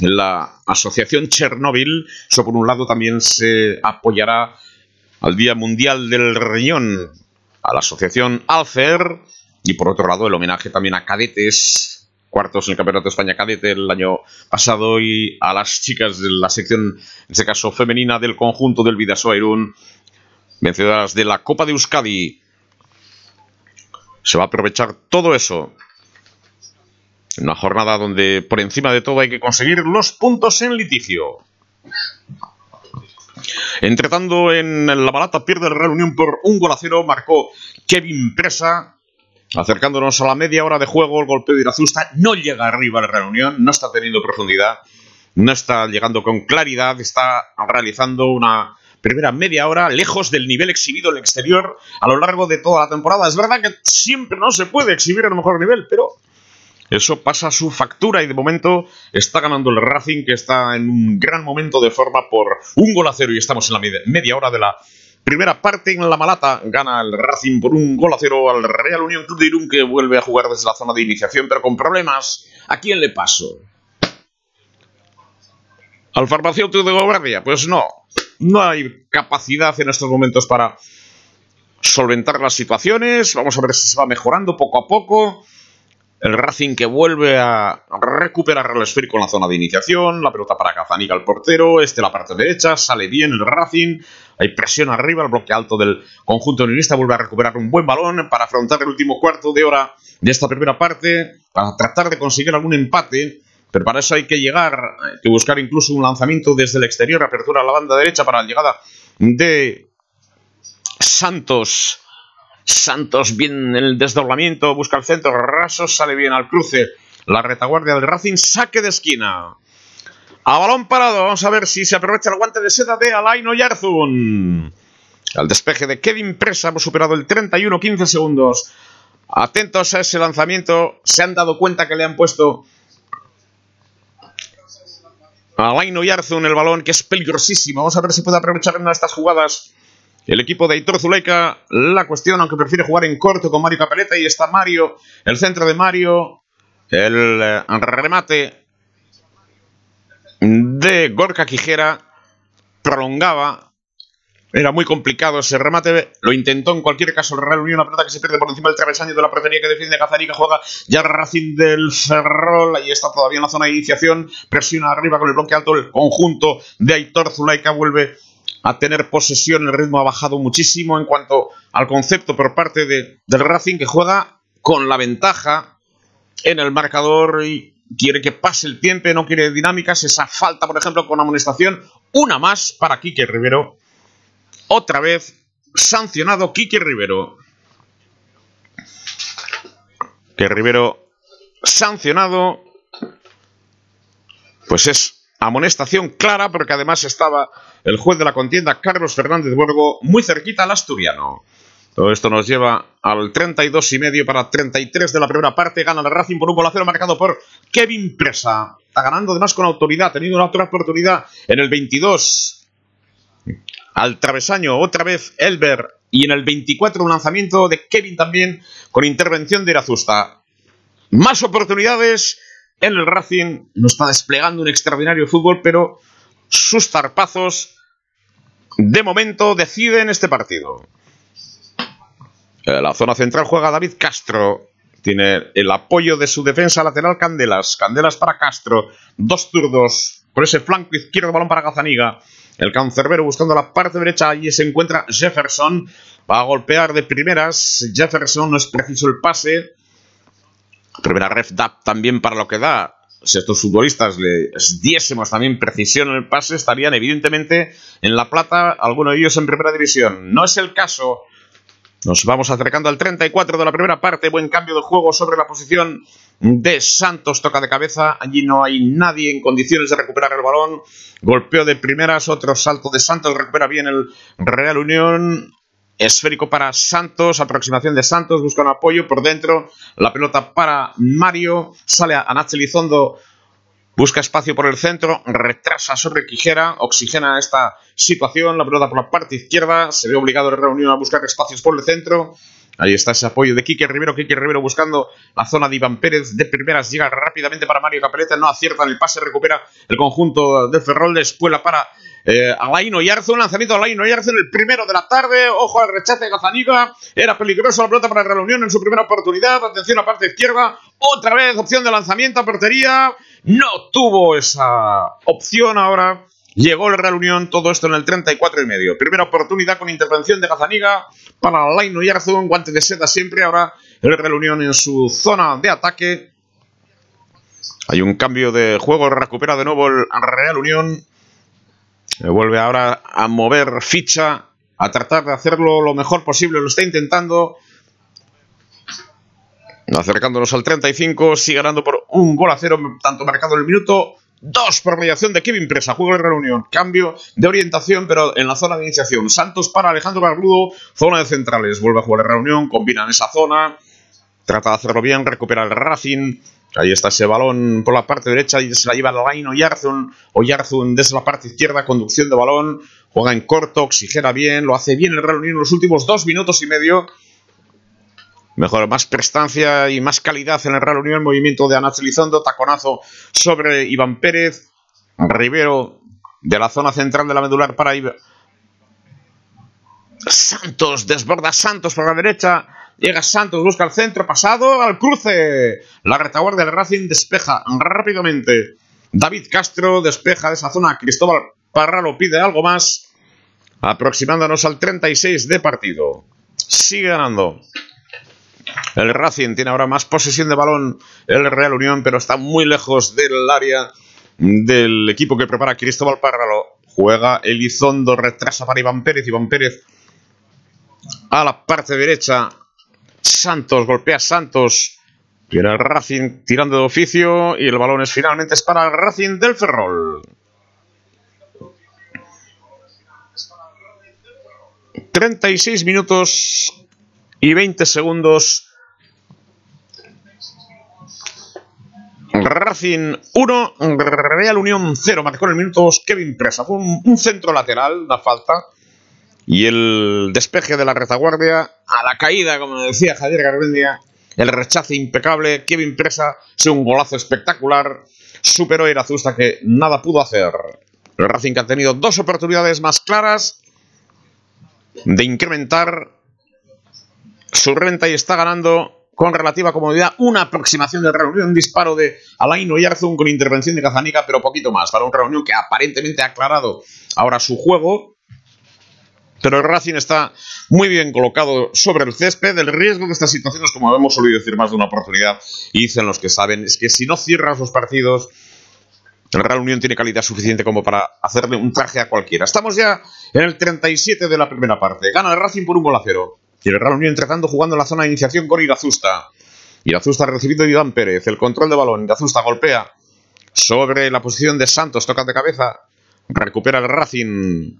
la Asociación Chernóbil, eso por un lado también se apoyará al Día Mundial del Riñón, a la Asociación Alcer, y por otro lado el homenaje también a cadetes cuartos en el Campeonato de España Cadete el año pasado y a las chicas de la sección, en este caso femenina, del conjunto del Vidasoa Irún, vencedoras de la Copa de Euskadi. Se va a aprovechar todo eso. Una jornada donde por encima de todo hay que conseguir los puntos en litigio. Entretando en la balata pierde el Real Unión por un gol a cero, marcó Kevin Presa Acercándonos a la media hora de juego, el golpeo de Irazusta no llega arriba a la reunión, no está teniendo profundidad, no está llegando con claridad, está realizando una primera media hora lejos del nivel exhibido en el exterior a lo largo de toda la temporada. Es verdad que siempre no se puede exhibir el mejor nivel, pero eso pasa su factura y de momento está ganando el Racing que está en un gran momento de forma por un gol a cero y estamos en la media hora de la Primera parte en la Malata, gana el Racing por un gol a cero al Real Unión Club de Irún que vuelve a jugar desde la zona de iniciación, pero con problemas. ¿A quién le paso? ¿Al farmacéutico de Guardia? Pues no. No hay capacidad en estos momentos para solventar las situaciones. Vamos a ver si se va mejorando poco a poco. El Racing que vuelve a recuperar el esférico en la zona de iniciación. La pelota para Cazanica al portero. Este la parte derecha. Sale bien el Racing. Hay presión arriba. El bloque alto del conjunto unionista vuelve a recuperar un buen balón para afrontar el último cuarto de hora de esta primera parte. Para tratar de conseguir algún empate. Pero para eso hay que llegar, hay que buscar incluso un lanzamiento desde el exterior, apertura a la banda derecha para la llegada de Santos Santos bien en el desdoblamiento, busca el centro, Raso sale bien al cruce. La retaguardia del Racing, saque de esquina. A balón parado, vamos a ver si se aprovecha el guante de seda de Alain Oyarzun. Al despeje de Kevin Presa hemos superado el 31-15 segundos. Atentos a ese lanzamiento, se han dado cuenta que le han puesto Alain Oyarzun el balón, que es peligrosísimo. Vamos a ver si puede aprovechar una de estas jugadas el equipo de Aitor Zuleika, la cuestión, aunque prefiere jugar en corto con Mario Capeleta, y está Mario, el centro de Mario, el eh, remate de Gorka Quijera, prolongaba Era muy complicado ese remate. Lo intentó en cualquier caso el Real Unión. Una pelota que se pierde por encima del travesaño de la portería que defiende que Juega ya Racing del Ferrol. Ahí está todavía en la zona de iniciación. Presiona arriba con el bloque alto. El conjunto de Aitor Zulaika vuelve a tener posesión. El ritmo ha bajado muchísimo en cuanto al concepto por parte de, del Racing que juega con la ventaja en el marcador y quiere que pase el tiempo, no quiere dinámicas. Esa falta, por ejemplo, con amonestación. Una más para Quique Rivero otra vez sancionado Quique Rivero. Que Rivero sancionado. Pues es amonestación clara porque además estaba el juez de la contienda Carlos Fernández Borgo muy cerquita al asturiano. Todo esto nos lleva al 32 y medio para 33 de la primera parte. Gana el Racing por un gol marcado por Kevin Presa. Está ganando además con autoridad. Ha tenido una otra oportunidad en el 22 al travesaño otra vez Elber y en el 24 un lanzamiento de Kevin también con intervención de Irazusta. Más oportunidades en el Racing, no está desplegando un extraordinario fútbol, pero sus zarpazos de momento deciden este partido. La zona central juega David Castro. Tiene el apoyo de su defensa lateral Candelas. Candelas para Castro. Dos turdos por ese flanco izquierdo, balón para Gazaniga. El cancerbero buscando la parte derecha, allí se encuentra Jefferson. Va a golpear de primeras. Jefferson no es preciso el pase. Primera ref da también para lo que da. Si estos futbolistas les diésemos también precisión en el pase, estarían evidentemente en la plata, algunos de ellos en primera división. No es el caso. Nos vamos acercando al 34 de la primera parte. Buen cambio de juego sobre la posición de Santos. Toca de cabeza. Allí no hay nadie en condiciones de recuperar el balón. Golpeo de primeras. Otro salto de Santos. Recupera bien el Real Unión. Esférico para Santos. Aproximación de Santos. Busca un apoyo por dentro. La pelota para Mario. Sale a Nacho Elizondo Busca espacio por el centro, retrasa sobre Quijera, oxigena esta situación, la pelota por la parte izquierda, se ve obligado el reunión a buscar espacios por el centro. Ahí está ese apoyo de Quique Rivero, Quique Rivero buscando la zona de Iván Pérez de primeras, llega rápidamente para Mario Capeleta, no acierta en el pase, recupera el conjunto de Ferrol de espuela para eh, Alaino Yarzo, un lanzamiento de Alaino Yarzo en el primero de la tarde, ojo al rechace de Gazaniga, era peligroso la pelota para la reunión en su primera oportunidad, atención a la parte izquierda, otra vez opción de lanzamiento a portería, no tuvo esa opción ahora. Llegó el Real Unión, todo esto en el 34 y medio. Primera oportunidad con intervención de Gazaniga para Laino y un guante de seda siempre. Ahora el Real Unión en su zona de ataque. Hay un cambio de juego, recupera de nuevo el Real Unión. Vuelve ahora a mover ficha, a tratar de hacerlo lo mejor posible. Lo está intentando. Acercándonos al 35, sigue ganando por un gol a cero, tanto marcado en el minuto 2 por mediación de Kevin Presa. Juego de reunión, cambio de orientación, pero en la zona de iniciación. Santos para Alejandro Barbudo, zona de centrales. Vuelve a jugar de reunión, combina en esa zona, trata de hacerlo bien, recupera el Racing. Ahí está ese balón por la parte derecha y se la lleva Laino Yarzun o Yarzun desde la parte izquierda, conducción de balón, juega en corto, oxigena bien, lo hace bien el Real Unión en los últimos dos minutos y medio Mejor, más prestancia y más calidad en el Real Unión. Movimiento de Anacho Lizondo. Taconazo sobre Iván Pérez. Rivero de la zona central de la medular para Iván. Santos desborda Santos por la derecha. Llega Santos, busca el centro, pasado al cruce. La retaguardia del Racing despeja rápidamente. David Castro despeja de esa zona. Cristóbal Parralo pide algo más. Aproximándonos al 36 de partido. Sigue ganando. El Racing tiene ahora más posesión de balón el Real Unión, pero está muy lejos del área del equipo que prepara Cristóbal Párralo. Juega Elizondo, retrasa para Iván Pérez. Iván Pérez a la parte derecha. Santos, golpea Santos. Viene el Racing tirando de oficio y el balón es finalmente es para el Racing del Ferrol. 36 minutos y 20 segundos. Racing 1, Real Unión 0. Marcó en el minuto Kevin Presa. Fue un, centro lateral, una falta. Y el despeje de la retaguardia a la caída, como decía Javier Garbendia. El rechace impecable. Kevin Presa, es un golazo espectacular. Superó a Irazusta que nada pudo hacer. El Racing que ha tenido dos oportunidades más claras de incrementar su renta y está ganando con relativa comodidad una aproximación del reunión, un disparo de Alain Oyarzun con intervención de Kazanica, pero poquito más, para un reunión que aparentemente ha aclarado ahora su juego. Pero el Racing está muy bien colocado sobre el césped. El riesgo de estas situaciones, como hemos oído decir más de una oportunidad, y dicen los que saben, es que si no cierras los partidos, el Real Unión tiene calidad suficiente como para hacerle un traje a cualquiera. Estamos ya en el 37 de la primera parte. Gana el Racing por un gol a cero. Y el Real Unión entregando jugando en la zona de iniciación con Irazusta. Irazusta ha recibido de Iván Pérez. El control de balón. Irazusta golpea sobre la posición de Santos. Toca de cabeza. Recupera el Racing.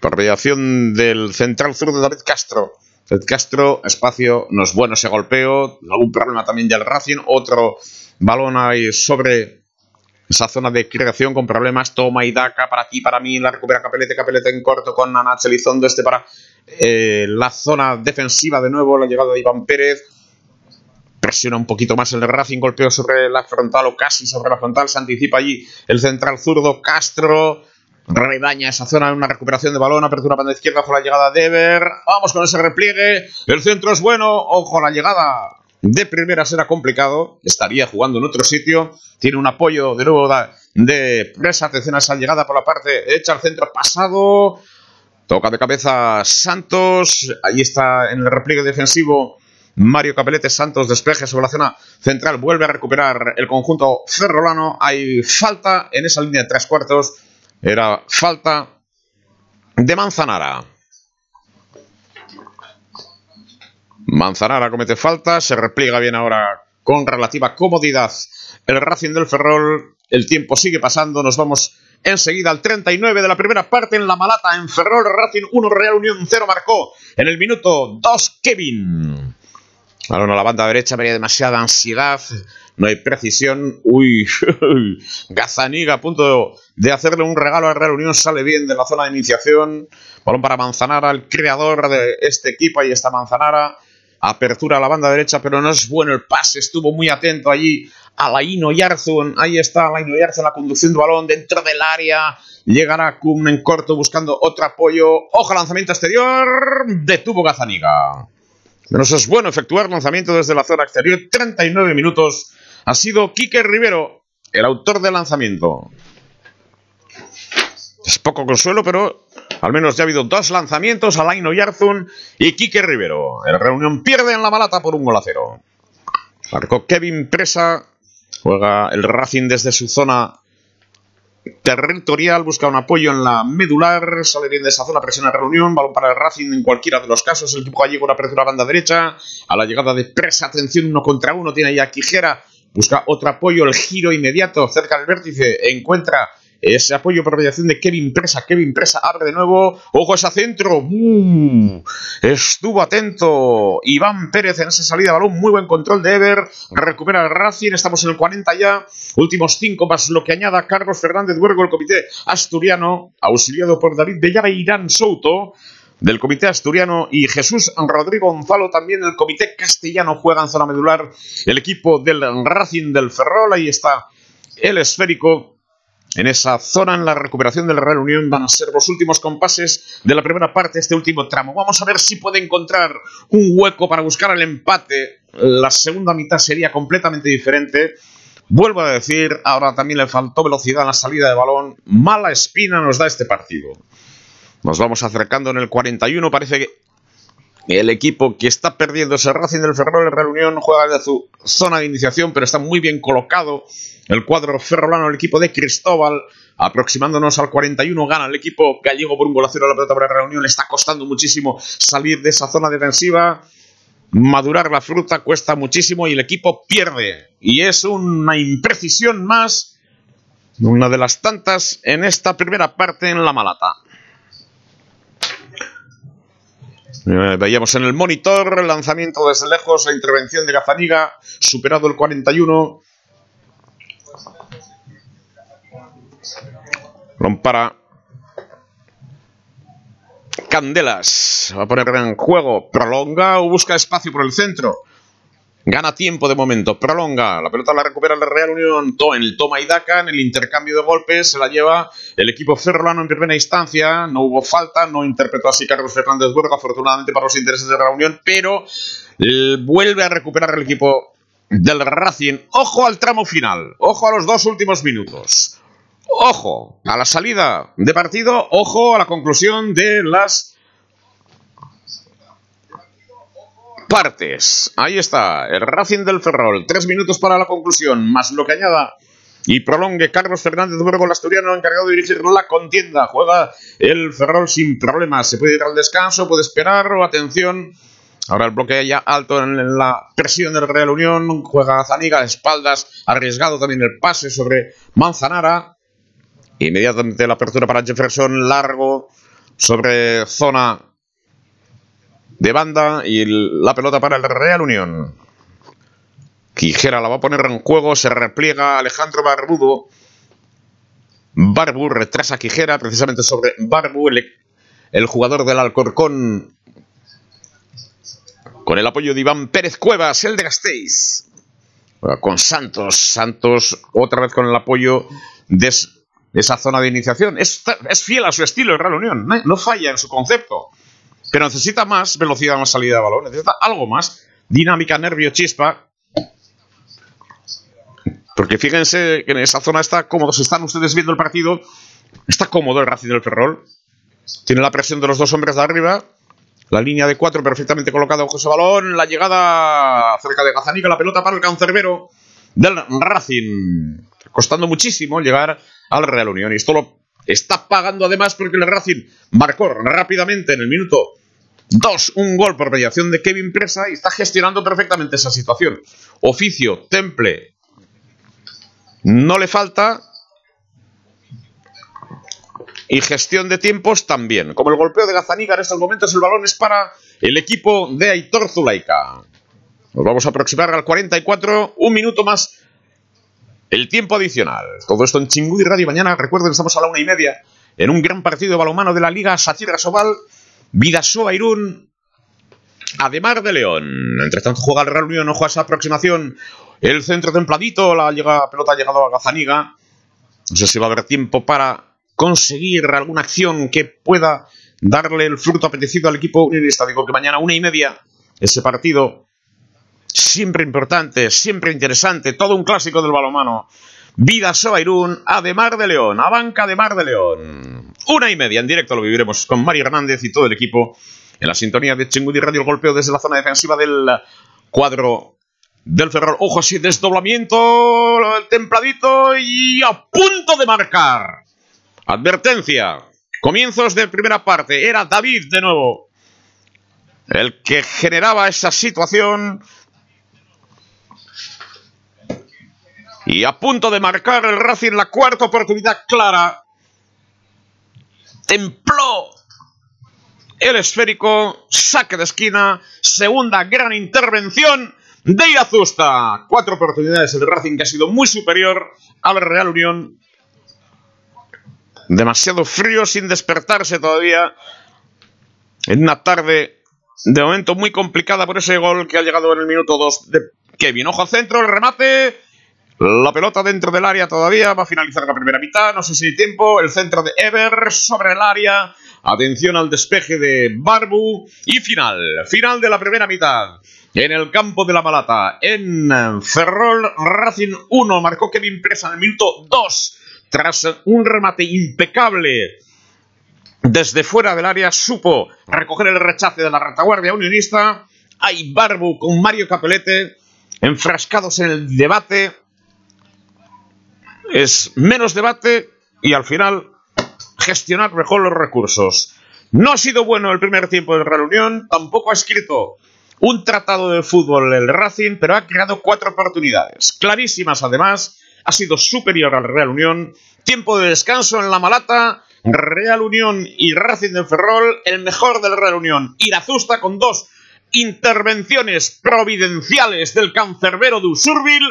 Por mediación del central zurdo de David Castro. David Castro, espacio, no es bueno ese golpeo. Algún problema también ya el Racing. Otro balón ahí sobre esa zona de creación con problemas. Toma y daca para ti, para mí. La recupera Capelete. Capelete en corto con Nanach Elizondo. Este para eh, la zona defensiva de nuevo, la llegada de Iván Pérez. Presiona un poquito más el Racing, golpeo sobre la frontal o casi sobre la frontal. Se anticipa allí el central zurdo Castro. Redaña esa zona una recuperación de balón. Apertura la izquierda con la llegada de Ever. Vamos con ese repliegue. El centro es bueno. Ojo, la llegada de primera será complicado. Estaría jugando en otro sitio. Tiene un apoyo de nuevo de presa. Atención a esa llegada por la parte hecha al centro pasado. Toca de cabeza Santos. Ahí está en el repliegue defensivo Mario Capelete. Santos despeje sobre la zona central. Vuelve a recuperar el conjunto ferrolano. Hay falta en esa línea de tres cuartos. Era falta de Manzanara. Manzanara comete falta. Se repliega bien ahora con relativa comodidad el Racing del Ferrol. El tiempo sigue pasando. Nos vamos enseguida al 39 de la primera parte en La Malata, en Ferrol Racing 1, Real Unión 0 marcó en el minuto 2 Kevin. Balón a la banda derecha, vería demasiada ansiedad, no hay precisión. Uy, Gazaniga a punto de hacerle un regalo al Real Unión, sale bien de la zona de iniciación. Balón para Manzanara, el creador de este equipo, ahí está Manzanara. Apertura a la banda derecha, pero no es bueno el pase. Estuvo muy atento allí Alaino Yarzun. Ahí está Alaino Yarzun, la conducción de balón dentro del área. Llegará Kuhn en corto buscando otro apoyo. Ojo, lanzamiento exterior. Detuvo Gazaniga. Menos es bueno efectuar lanzamiento desde la zona exterior. 39 minutos. Ha sido Quique Rivero, el autor del lanzamiento. Es poco consuelo, pero al menos ya ha habido dos lanzamientos, Alain Oyarzun y Quique Rivero. El Reunión pierde en la malata por un gol a cero. Marcó Kevin Presa. Juega el Racing desde su zona territorial, busca un apoyo en la medular, sale bien de esa zona, presiona reunión, balón para el Racing en cualquiera de los casos, el equipo con una apertura a banda derecha, a la llegada de presa, atención, uno contra uno, tiene ahí a Quijera, busca otro apoyo, el giro inmediato cerca del vértice, encuentra ese apoyo por mediación de Kevin Presa. Kevin Presa abre de nuevo. Ojo ese centro. Estuvo atento Iván Pérez en esa salida balón. Muy buen control de Ever. Recupera el Racing. Estamos en el 40 ya. Últimos 5 más lo que añada Carlos Fernández Huergo, el comité asturiano, auxiliado por David Bellara y Irán Souto del Comité Asturiano y Jesús Rodrigo Gonzalo, también del Comité Castellano, juega en zona medular el equipo del Racing del Ferrol. Ahí está el esférico en esa zona, en la recuperación de la Real Unión, van a ser los últimos compases de la primera parte, este último tramo. Vamos a ver si puede encontrar un hueco para buscar el empate. La segunda mitad sería completamente diferente. Vuelvo a decir, ahora también le faltó velocidad en la salida de balón. Mala espina nos da este partido. Nos vamos acercando en el 41. Parece que el equipo que está perdiendo ese Racing del Ferrol de Real Unión juega de su zona de iniciación, pero está muy bien colocado el cuadro ferrolano, el equipo de Cristóbal, aproximándonos al 41, gana el equipo gallego por un gol a cero la pelota para Reunión. Le está costando muchísimo salir de esa zona defensiva. Madurar la fruta cuesta muchísimo y el equipo pierde. Y es una imprecisión más, una de las tantas en esta primera parte en la Malata. Eh, veíamos en el monitor el lanzamiento desde lejos, la intervención de Gazaniga, superado el 41. para Candelas. Va a poner en juego. Prolonga o busca espacio por el centro. Gana tiempo de momento, prolonga. La pelota la recupera el Real Unión en el toma y daca, en el intercambio de golpes se la lleva el equipo ferrolano en primera instancia. No hubo falta, no interpretó así Carlos Fernández Burgo, afortunadamente para los intereses de la Unión, pero eh, vuelve a recuperar el equipo del Racing. Ojo al tramo final, ojo a los dos últimos minutos. Ojo a la salida de partido, ojo a la conclusión de las partes. Ahí está, el Racing del Ferrol. Tres minutos para la conclusión, más lo que añada y prolongue Carlos Fernández Burgo, el asturiano encargado de dirigir la contienda. Juega el Ferrol sin problemas. Se puede ir al descanso, puede esperar o atención. Ahora el bloque ya alto en la presión del Real Unión. Juega Zaniga, espaldas, arriesgado también el pase sobre Manzanara. Inmediatamente la apertura para Jefferson, largo sobre zona de banda y la pelota para el Real Unión. Quijera la va a poner en juego, se repliega Alejandro Barbudo. Barbu retrasa Quijera precisamente sobre Barbu, el, jugador del Alcorcón, con el apoyo de Iván Pérez Cuevas, el de Gasteiz. Con Santos, Santos otra vez con el apoyo de esa zona de iniciación. Es, es fiel a su estilo el Real Unión, no falla en su concepto pero necesita más velocidad, más salida de balón, necesita algo más, dinámica, nervio, chispa. Porque fíjense que en esa zona está cómodo, si están ustedes viendo el partido, está cómodo el Racing del Ferrol. Tiene la presión de los dos hombres de arriba, la línea de cuatro perfectamente colocada bajo ese balón, la llegada cerca de Gazanica, la pelota para el cancerbero del Racing. Costando muchísimo llegar al Real Unión. Y esto lo está pagando además porque el Racing marcó rápidamente en el minuto Dos, un gol por mediación de Kevin Presa y está gestionando perfectamente esa situación. Oficio, temple. No le falta. Y gestión de tiempos también. Como el golpeo de Gazaniga en estos momentos, el balón es para el equipo de Aitor Zulaika. Nos vamos a aproximar al 44, un minuto más. El tiempo adicional. Todo esto en Chingudi Radio. Mañana, recuerden, estamos a la una y media en un gran partido de balonmano de la Liga Sachira Sobal Vidasoa Irún, Ademar de León. Entre tanto juega el Real Unión, ojo a esa aproximación. El centro templadito, la pelota ha llegado a Gazaniga. No sé si va a haber tiempo para conseguir alguna acción que pueda darle el fruto apetecido al equipo unionista. Digo que mañana una y media ese partido siempre importante, siempre interesante, todo un clásico del balomano. Vida Irún, Ademar de León, a banca de Mar de León. Una y media en directo lo viviremos con Mario Hernández y todo el equipo en la sintonía de Chingudi Radio. Golpeo desde la zona defensiva del cuadro del Ferrol. Ojo así, desdoblamiento, templadito y a punto de marcar. Advertencia. Comienzos de primera parte. Era David de nuevo el que generaba esa situación Y a punto de marcar el Racing la cuarta oportunidad clara. Templó el esférico, saque de esquina, segunda gran intervención de Irazusta. Cuatro oportunidades el Racing que ha sido muy superior al Real Unión. Demasiado frío sin despertarse todavía. En una tarde de momento muy complicada por ese gol que ha llegado en el minuto 2 de Kevin. Ojo al centro, el remate la pelota dentro del área todavía va a finalizar la primera mitad. No sé si hay tiempo. El centro de Ever sobre el área. Atención al despeje de Barbu. Y final. Final de la primera mitad. En el campo de la Malata. En Ferrol Racing 1. Marcó Kevin Presa en el minuto 2. Tras un remate impecable. Desde fuera del área supo recoger el rechace de la retaguardia unionista. Hay Barbu con Mario Capelete enfrascados en el debate es menos debate y al final gestionar mejor los recursos. No ha sido bueno el primer tiempo de Real Unión, tampoco ha escrito un tratado de fútbol el Racing, pero ha creado cuatro oportunidades, clarísimas además, ha sido superior al Real Unión, tiempo de descanso en la Malata, Real Unión y Racing de Ferrol, el mejor del Real Unión, Irazusta con dos intervenciones providenciales del cancerbero de Usurbil,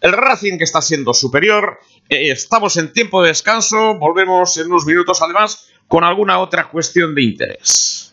el Racing que está siendo superior. Eh, estamos en tiempo de descanso. Volvemos en unos minutos además con alguna otra cuestión de interés.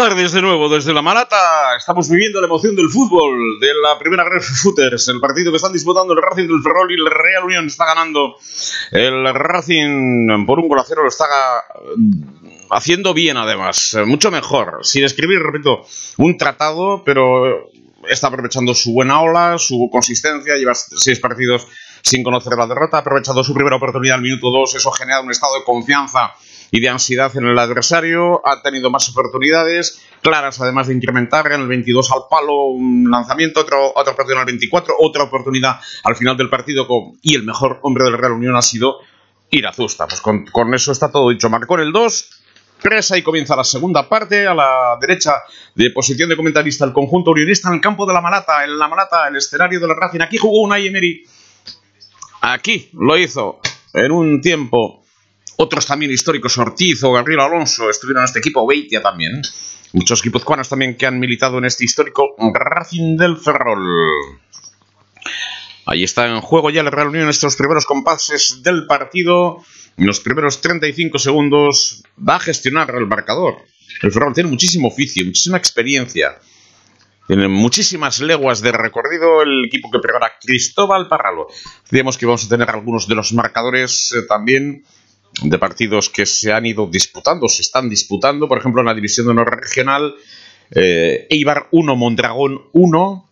Tardes de nuevo desde La Malata. Estamos viviendo la emoción del fútbol, de la primera Red Footers, el partido que están disputando el Racing del Ferrol y el Real Unión está ganando. El Racing por un gol a cero lo está haciendo bien además, mucho mejor. Sin escribir, repito, un tratado, pero está aprovechando su buena ola, su consistencia, lleva seis partidos sin conocer la derrota, ha aprovechado su primera oportunidad al minuto 2, eso genera un estado de confianza y de ansiedad en el adversario. Ha tenido más oportunidades claras, además de incrementar en el 22 al palo, un lanzamiento, otro, otra oportunidad al 24, otra oportunidad al final del partido. Y el mejor hombre del Real Unión ha sido Irazusta. Pues con, con eso está todo dicho. Marcó el 2. Presa y comienza la segunda parte a la derecha de posición de comentarista el conjunto unionista en el campo de la Malata, en la Malata, el escenario de la Racing. Aquí jugó un Emery. Aquí lo hizo en un tiempo otros también históricos, Ortiz o Gabriel Alonso, estuvieron en este equipo, Beitia también. Muchos guipuzcoanos también que han militado en este histórico Racing del Ferrol. Ahí está en juego ya la Real Unión estos primeros compases del partido. En los primeros 35 segundos va a gestionar el marcador. El Ferrol tiene muchísimo oficio, muchísima experiencia. Tiene muchísimas leguas de recorrido el equipo que prepara Cristóbal Parralo. Decíamos que vamos a tener algunos de los marcadores eh, también de partidos que se han ido disputando, se están disputando, por ejemplo, en la división de honor regional, eh, Eibar 1, Mondragón 1,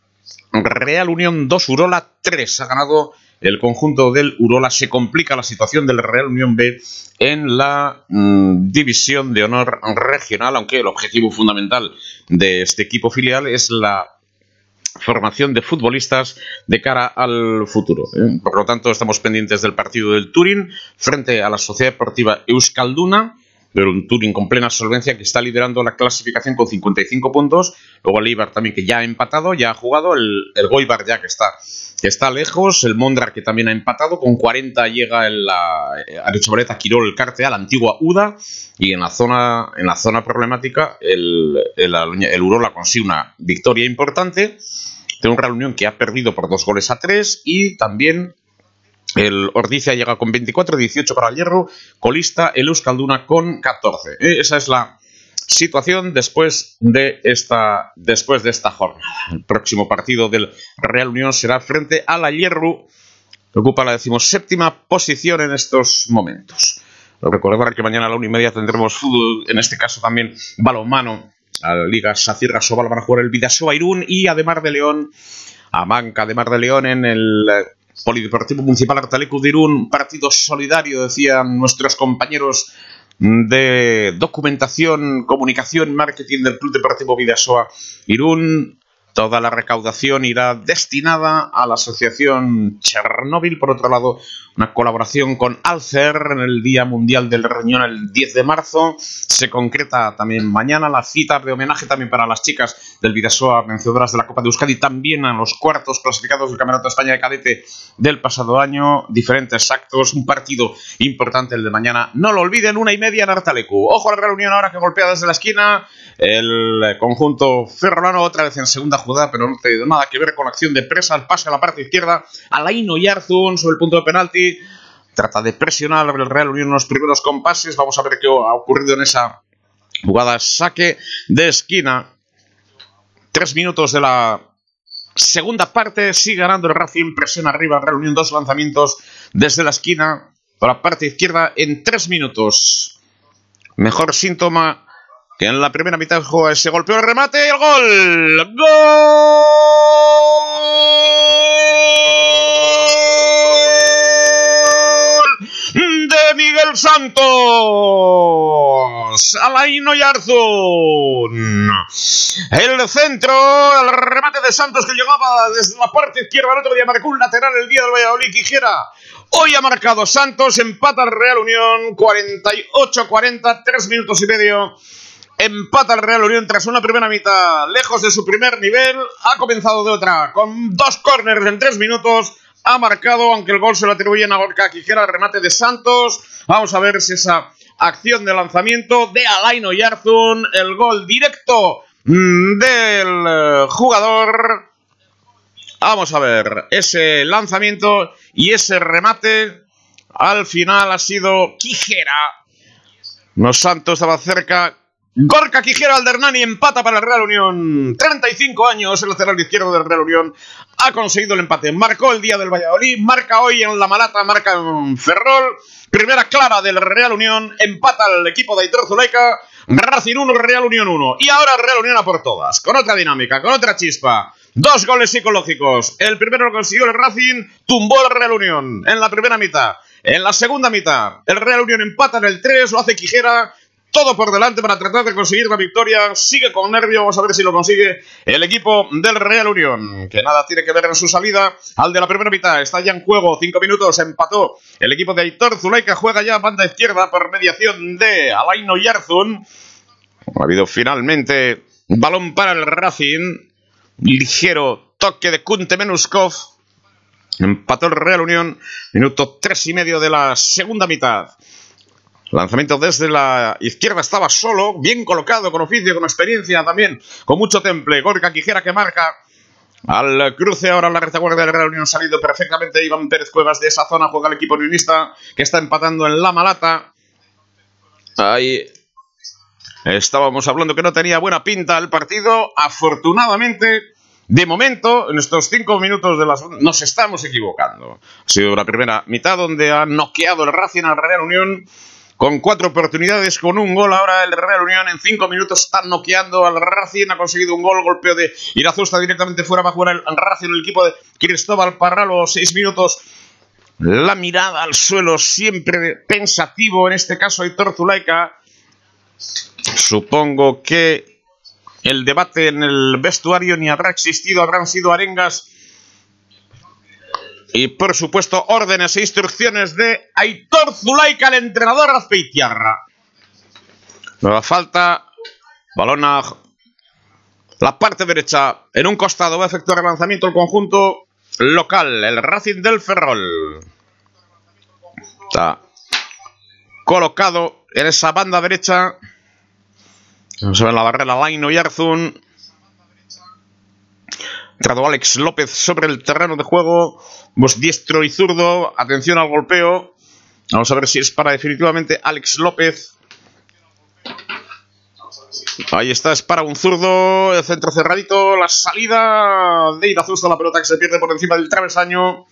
Real Unión 2, Urola 3. Ha ganado el conjunto del Urola. Se complica la situación del Real Unión B en la mm, división de honor regional, aunque el objetivo fundamental de este equipo filial es la formación de futbolistas de cara al futuro. ¿eh? Por lo tanto, estamos pendientes del partido del Turín frente a la Sociedad Deportiva Euskalduna, pero un Turín con plena solvencia que está liderando la clasificación con 55 puntos. Luego el también que ya ha empatado, ya ha jugado, el, el Goibar ya que está, que está lejos, el Mondra que también ha empatado, con 40 llega el Arechaboleta, Quirol, el Carte, a la antigua UDA, y en la zona, en la zona problemática el, el, el Urola consigue una victoria importante. De un Real Unión que ha perdido por dos goles a tres. Y también el Ordizia llega con 24, 18 para el Hierro, colista el Euskalduna con 14. Eh, esa es la situación después de esta después de esta jornada. El próximo partido del Real Unión será frente a la Hierro, que ocupa la decimoséptima posición en estos momentos. Recordar que mañana a la una y media tendremos fútbol, en este caso también balonmano a la Liga Sacirra Sobal van a jugar el Vidasoa Irún y además de León, a Manca de de León en el Polideportivo Municipal Artalecu de Irún, partido solidario, decían nuestros compañeros de documentación, comunicación, marketing del Club Deportivo Vidasoa Irún. Toda la recaudación irá destinada a la asociación Chernóbil. Por otro lado, una colaboración con Alcer en el Día Mundial del Riñón el 10 de marzo. Se concreta también mañana la cita de homenaje también para las chicas del Vidasoa vencedoras de la Copa de Euskadi, también a los cuartos clasificados del Campeonato de España de Cadete del pasado año. Diferentes actos, un partido importante el de mañana. No lo olviden, una y media en Artalecu. Ojo a la reunión ahora que golpea desde la esquina el conjunto ferrolano otra vez en segunda jugada, pero no tiene nada que ver con la acción de presa, el pase a la parte izquierda, Alaino Yarzun sobre el punto de penalti, trata de presionar el Real Unión en los primeros compases, vamos a ver qué ha ocurrido en esa jugada, saque de esquina, tres minutos de la segunda parte, sigue ganando el Racing, presión arriba, Real Unión, dos lanzamientos desde la esquina, por la parte izquierda en tres minutos. Mejor síntoma que en la primera mitad juega ese golpeo, el remate y el gol. ¡Gol! Miguel Santos. Alain Yarzun. El centro, el remate de Santos que llegaba desde la parte izquierda. El otro día marcó un lateral el día del Valladolid Quijera. Hoy ha marcado Santos, empata el Real Unión, 48-40, 3 minutos y medio Empata el Real Unión tras una primera mitad lejos de su primer nivel. Ha comenzado de otra con dos corners en tres minutos. Ha marcado, aunque el gol se lo atribuyen a Gorka Quijera, el remate de Santos. Vamos a ver si esa acción de lanzamiento de Alaino Yarzun, el gol directo mm, del eh, jugador. Vamos a ver ese lanzamiento y ese remate. Al final ha sido Quijera. Los Santos estaba cerca Gorka Quijero Aldernani empata para el Real Unión. 35 años, el lateral izquierdo del Real Unión ha conseguido el empate. Marcó el día del Valladolid, marca hoy en La Malata, marca en Ferrol. Primera clara del Real Unión, empata al equipo de Aitor Zuleika. Racing 1, Real Unión 1. Y ahora Real Unión a por todas, con otra dinámica, con otra chispa. Dos goles psicológicos. El primero lo consiguió el Racing, tumbó el Real Unión en la primera mitad. En la segunda mitad, el Real Unión empata en el 3, lo hace Quijera, todo por delante para tratar de conseguir la victoria. Sigue con nervio, vamos a ver si lo consigue el equipo del Real Unión, que nada tiene que ver en su salida al de la primera mitad. Está ya en juego, cinco minutos, empató el equipo de Aitor Zuleika, juega ya banda izquierda por mediación de Alaino Yarzun. Ha habido finalmente balón para el Racing, ligero toque de Kunte Menuskov. Empató el Real Unión, minuto tres y medio de la segunda mitad. Lanzamiento desde la izquierda estaba solo, bien colocado, con oficio, con experiencia también, con mucho temple. Gorka Quijera que marca al cruce ahora la retaguardia del Real Unión salido perfectamente Iván Pérez Cuevas de esa zona juega el equipo unionista que está empatando en la malata. Ahí estábamos hablando que no tenía buena pinta el partido. Afortunadamente, de momento, en estos cinco minutos de las nos estamos equivocando. Ha sido la primera mitad donde ha noqueado el Racing al Real Unión con cuatro oportunidades, con un gol. Ahora el Real Unión en cinco minutos está noqueando al Racing, ha conseguido un gol, golpeo de Irazusta directamente fuera, va a jugar el Racing, el equipo de Cristóbal Parralo, seis minutos. La mirada al suelo, siempre pensativo, en este caso Héctor Zulaika. Supongo que el debate en el vestuario ni habrá existido, habrán sido arengas y por supuesto, órdenes e instrucciones de Aitor Zulaika, el entrenador Azpeitiarra. Nueva falta. Balón a la parte derecha. En un costado va a efectuar el lanzamiento el conjunto local, el Racing del Ferrol. Está colocado en esa banda derecha. A ver la barrera Laino y Arzun. Entrado Alex López sobre el terreno de juego. Vos diestro y zurdo. Atención al golpeo. Vamos a ver si es para definitivamente Alex López. Ahí está, es para un zurdo. El centro cerradito. La salida de Irazusta. La pelota que se pierde por encima del travesaño.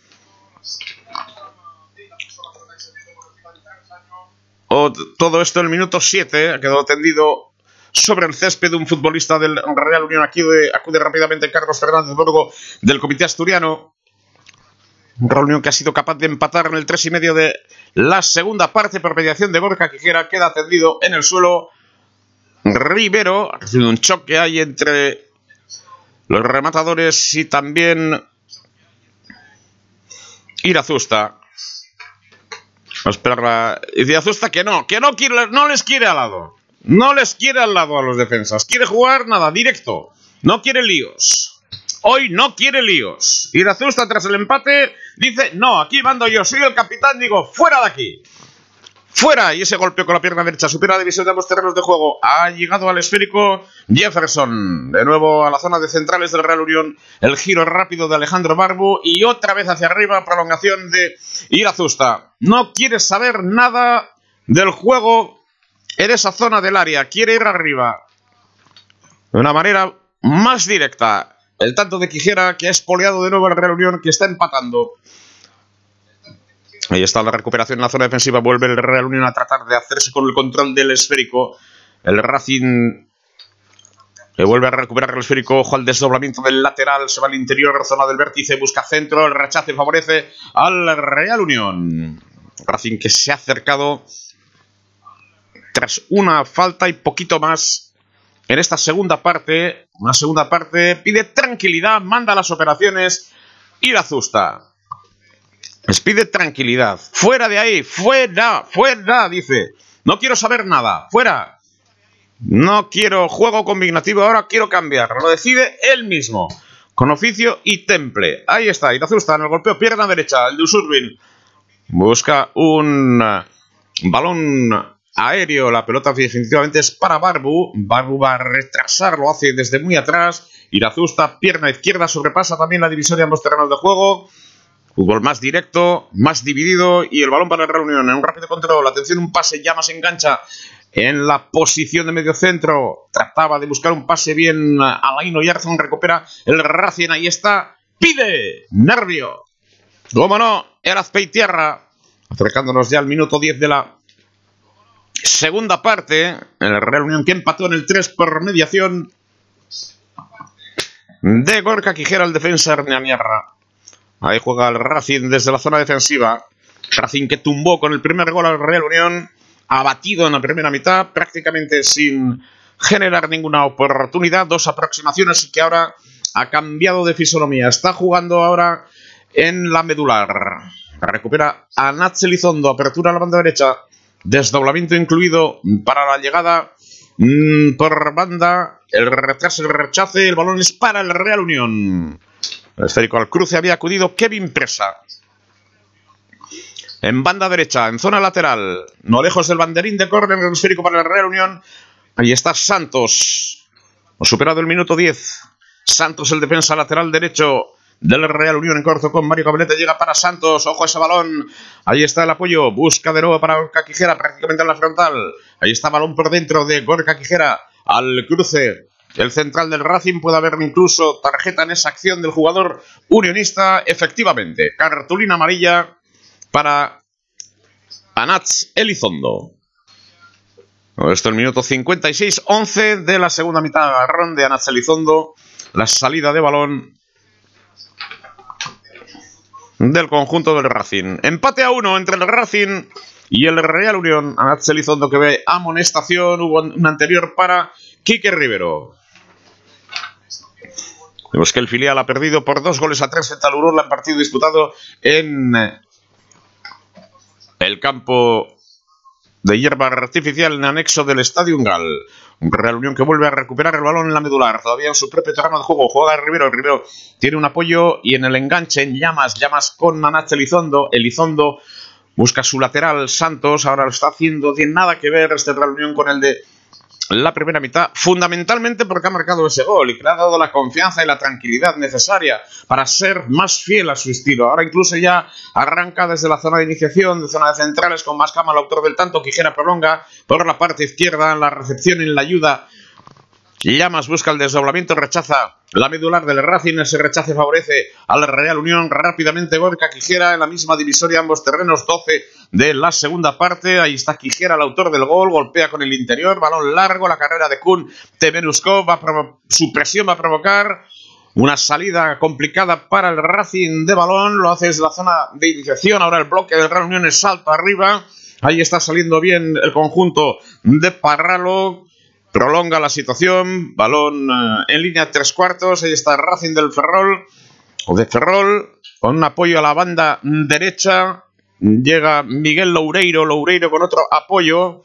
O, todo esto en el minuto 7. Ha quedado tendido sobre el césped un futbolista del Real Unión. Aquí acude rápidamente Carlos Fernández Borgo del Comité Asturiano. Un Real Unión que ha sido capaz de empatar en el 3 y medio de la segunda parte por mediación de Borja Quijera. Queda tendido en el suelo. Rivero, ha un choque ahí entre los rematadores y también Irazusta. A esperar la... Irazusta que no, que no, quiere, no les quiere al lado. No les quiere al lado a los defensas. Quiere jugar nada, directo. No quiere líos. Hoy no quiere líos. Irazusta tras el empate dice, no, aquí mando yo, soy el capitán, digo, fuera de aquí. Fuera, y ese golpe con la pierna derecha supera la división de ambos terrenos de juego. Ha llegado al esférico Jefferson. De nuevo a la zona de centrales del Real Unión. El giro rápido de Alejandro Barbu. Y otra vez hacia arriba, prolongación de Irazusta. No quiere saber nada del juego en esa zona del área, quiere ir arriba de una manera más directa. El tanto de Quijera que ha espoleado de nuevo el Real Unión que está empatando. Ahí está la recuperación en la zona defensiva. Vuelve el Real Unión a tratar de hacerse con el control del esférico. El Racing le vuelve a recuperar el esférico. Ojo al desdoblamiento del lateral. Se va al interior, zona del vértice. Busca centro. El rechace favorece al Real Unión. Racing que se ha acercado tras una falta y poquito más en esta segunda parte. Una segunda parte pide tranquilidad, manda las operaciones y la azusta. Les pide tranquilidad. Fuera de ahí, fuera, fuera, dice. No quiero saber nada, fuera. No quiero juego combinativo, ahora quiero cambiar. Lo decide él mismo. Con oficio y temple. Ahí está, Irazusta en el golpeo, pierna derecha, el de Usurbil. Busca un balón aéreo. La pelota definitivamente es para Barbu. Barbu va a retrasar, lo hace desde muy atrás. Irazusta, pierna izquierda, sobrepasa también la división de ambos terrenos de juego. Fútbol más directo, más dividido y el balón para la reunión en un rápido control. Atención, un pase ya más engancha en la posición de medio centro. Trataba de buscar un pase bien a Laino Yarzón. Recupera el Racing. Ahí está. Pide. Nervio. Cómo no. El Azpeitierra. Acercándonos ya al minuto 10 de la segunda parte. El Real Unión que empató en el 3 por mediación de Gorka Quijera, el defensa Hernaniarra. Ahí juega el Racing desde la zona defensiva. Racing que tumbó con el primer gol al Real Unión abatido en la primera mitad, prácticamente sin generar ninguna oportunidad, dos aproximaciones que ahora ha cambiado de fisonomía. Está jugando ahora en la medular. Recupera a Natsel Lizondo, apertura a la banda derecha, desdoblamiento incluido para la llegada mm, por banda, el retraso, el rechace, el balón es para el Real Unión. El esférico al cruce había acudido Kevin Presa en banda derecha, en zona lateral, no lejos del banderín de córner esférico para la Real Unión. Ahí está Santos. Ha superado el minuto 10. Santos, el defensa lateral derecho del Real Unión en corto con Mario Cabelete. Llega para Santos. Ojo a ese balón. Ahí está el apoyo. Busca de nuevo para Gorka Quijera, prácticamente en la frontal. Ahí está balón por dentro de Gorka Quijera. Al cruce. El central del Racing puede haber incluso tarjeta en esa acción del jugador unionista. Efectivamente, cartulina amarilla para Anats Elizondo. Esto es el minuto 56-11 de la segunda mitad. Agarrón de Anats Elizondo. La salida de balón del conjunto del Racing. Empate a uno entre el Racing y el Real Unión. Anats Elizondo que ve amonestación. Hubo un anterior para Quique Rivero. Vemos que el filial ha perdido por dos goles a tres en Talurón. El partido disputado en el campo de hierba artificial en anexo del Estadio Gal. Real Unión que vuelve a recuperar el balón en la medular, todavía en su propio terreno de juego. Juega Rivero, Rivero tiene un apoyo y en el enganche en llamas, llamas con Manach Elizondo. Elizondo busca su lateral, Santos, ahora lo está haciendo, tiene nada que ver este Real Unión con el de la primera mitad, fundamentalmente porque ha marcado ese gol y que le ha dado la confianza y la tranquilidad necesaria para ser más fiel a su estilo. Ahora incluso ya arranca desde la zona de iniciación, de zona de centrales, con más cama el autor del tanto, Quijera prolonga por la parte izquierda, en la recepción en la ayuda Llamas busca el desdoblamiento, rechaza la medular del Racing, ese rechace favorece a la Real Unión. Rápidamente Gorka Quijera en la misma divisoria, ambos terrenos, 12 de la segunda parte. Ahí está Quijera, el autor del gol, golpea con el interior, balón largo, la carrera de Kun Temenuskov, su presión va a provocar una salida complicada para el Racing de balón, lo hace desde la zona de iniciación, ahora el bloque del Real Unión es salto arriba. Ahí está saliendo bien el conjunto de Parralo prolonga la situación, balón eh, en línea tres cuartos, ahí está Racing del Ferrol, o de Ferrol, con un apoyo a la banda derecha, llega Miguel Loureiro, Loureiro con otro apoyo,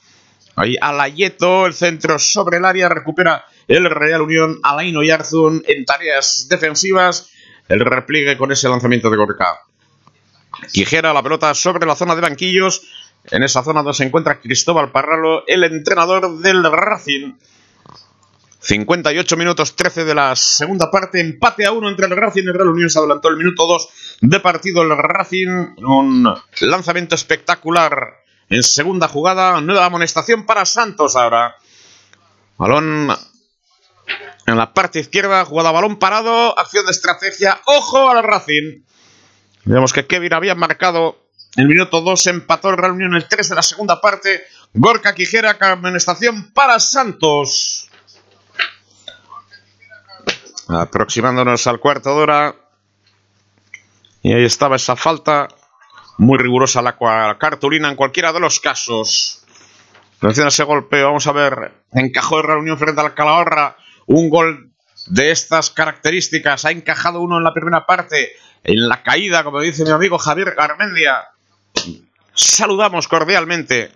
ahí Alayeto, el centro sobre el área, recupera el Real Unión, Alaino Yarzun en tareas defensivas, el repliegue con ese lanzamiento de Gorka. Quijera la pelota sobre la zona de banquillos, en esa zona donde se encuentra Cristóbal Parralo, el entrenador del Racing. 58 minutos 13 de la segunda parte, empate a uno entre el Racing y el Real Unión. Se adelantó el minuto 2 de partido el Racing. Un lanzamiento espectacular en segunda jugada. Nueva amonestación para Santos ahora. Balón en la parte izquierda, jugada balón parado, acción de estrategia. Ojo al Racing. Vemos que Kevin había marcado el minuto 2 empató el Real el 3 de la segunda parte. Gorka Quijera, amonestación para Santos. Aproximándonos al cuarto de hora. Y ahí estaba esa falta. Muy rigurosa la cartulina en cualquiera de los casos. Atención ese golpe. Vamos a ver. Encajó el Real frente al Calahorra. Un gol de estas características. Ha encajado uno en la primera parte. En la caída, como dice mi amigo Javier Garmendia saludamos cordialmente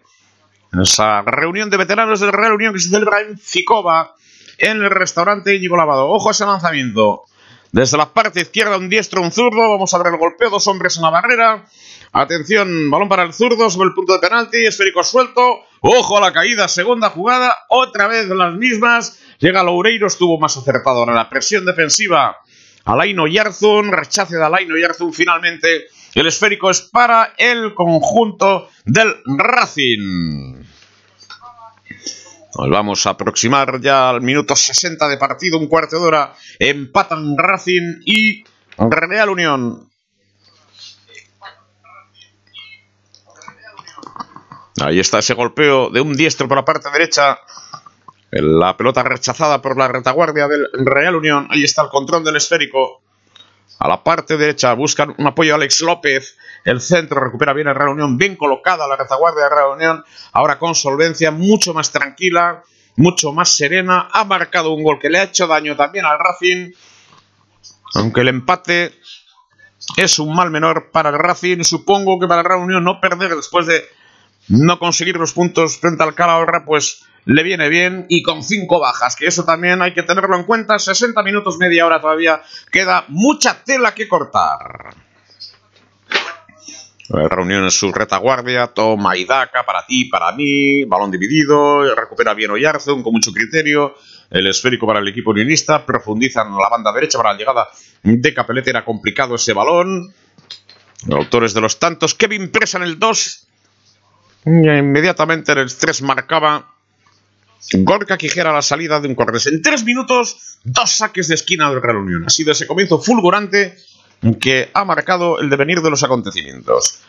en esa reunión de veteranos del Real Unión que se celebra en Ficova, en el restaurante Íñigo Lavado. Ojo a ese lanzamiento. Desde la parte izquierda, un diestro, un zurdo. Vamos a ver el golpeo, dos hombres en la barrera. Atención, balón para el zurdo sobre el punto de penalti, esférico suelto. Ojo a la caída, segunda jugada, otra vez las mismas. Llega Loureiro, estuvo más acertado en la presión defensiva. Alaino Yarzun, rechace de Alaino Yarzun finalmente el esférico es para el conjunto del Racing. Nos vamos a aproximar ya al minuto 60 de partido, un cuarto de hora. Empatan Racing y Real Unión. Ahí está ese golpeo de un diestro por la parte derecha. La pelota rechazada por la retaguardia del Real Unión. Ahí está el control del esférico. A la parte derecha buscan un apoyo a Alex López. El centro recupera bien el Real Unión. Bien colocada la retaguardia de Real Unión. Ahora con solvencia, mucho más tranquila, mucho más serena. Ha marcado un gol que le ha hecho daño también al Racing. Aunque el empate es un mal menor para el Racing. Supongo que para el Real Unión no perder después de no conseguir los puntos frente al Calahorra, pues le viene bien y con cinco bajas, que eso también hay que tenerlo en cuenta. 60 minutos, media hora todavía. Queda mucha tela que cortar. Reunión en su retaguardia, toma y daca para ti, para mí, balón dividido, recupera bien Oyarzun con mucho criterio, el esférico para el equipo unionista, profundizan la banda derecha para la llegada de Capelete, era complicado ese balón. Autores de los tantos, Kevin Presa en el 2, inmediatamente en el 3 marcaba Gorka Quijera a la salida de un Cortés. En tres minutos, dos saques de esquina del Real Unión. Ha sido ese comienzo fulgurante que ha marcado el devenir de los acontecimientos.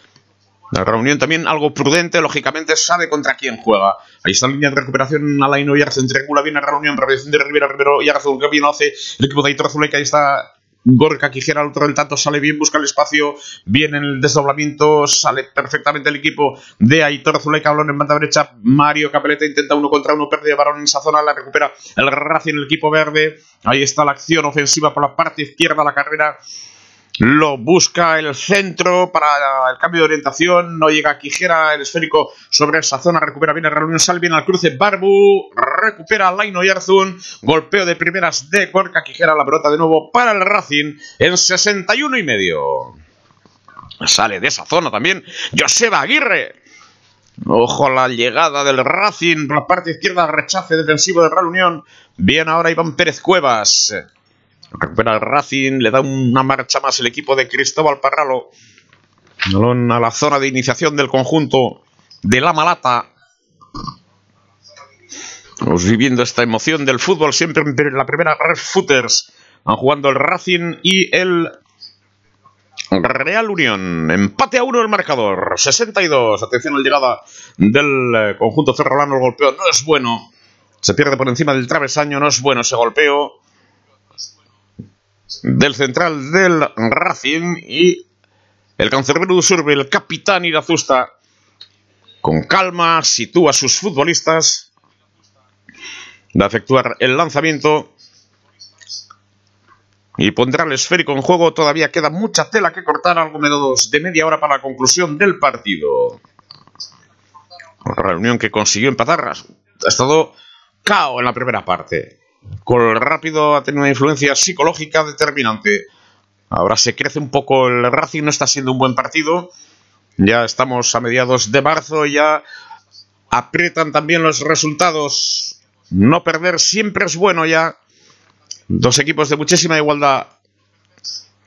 La reunión también algo prudente, lógicamente sabe contra quién juega. Ahí está la línea de recuperación, Alaino y Arce, triangula bien la reunión, reacción de Rivera, Rivero y que bien hace el equipo de Aitor Zuleika, ahí está Gorka Quijera al otro del tanto sale bien, busca el espacio, bien en el desdoblamiento, sale perfectamente el equipo de Aitor Zuleika, balón en banda derecha, Mario Capeleta intenta uno contra uno, pierde varón en esa zona, la recupera el Racing, el equipo verde, ahí está la acción ofensiva por la parte izquierda, la carrera lo busca el centro para el cambio de orientación. No llega Quijera, el esférico sobre esa zona. Recupera bien el reunión. Bien al cruce. Barbu recupera Laino Yarzun. Golpeo de primeras de Corca Quijera. La pelota de nuevo para el Racing en 61 y medio. Sale de esa zona también Joseba Aguirre. Ojo a la llegada del Racing por la parte izquierda. Rechace defensivo de Real Unión. Bien ahora Iván Pérez Cuevas. Recupera el Racing, le da una marcha más el equipo de Cristóbal Parralo. Balón a la zona de iniciación del conjunto de La Malata. Estamos viviendo esta emoción del fútbol siempre en la primera Red Footers. Van jugando el Racing y el Real Unión. Empate a uno el marcador. 62. Atención a la llegada del eh, conjunto ferrolano. El golpeo no es bueno. Se pierde por encima del travesaño. No es bueno ese golpeo del central del Racing y el cancerbero Surbe, el capitán Irazusta, con calma sitúa a sus futbolistas, a efectuar el lanzamiento y pondrá el esférico en juego. Todavía queda mucha tela que cortar, algo menos de media hora para la conclusión del partido. Reunión que consiguió empatar. Ha estado cao en la primera parte. Con rápido ha tenido una influencia psicológica determinante. Ahora se crece un poco el Racing, no está siendo un buen partido. Ya estamos a mediados de marzo, ya aprietan también los resultados. No perder siempre es bueno ya. Dos equipos de muchísima igualdad.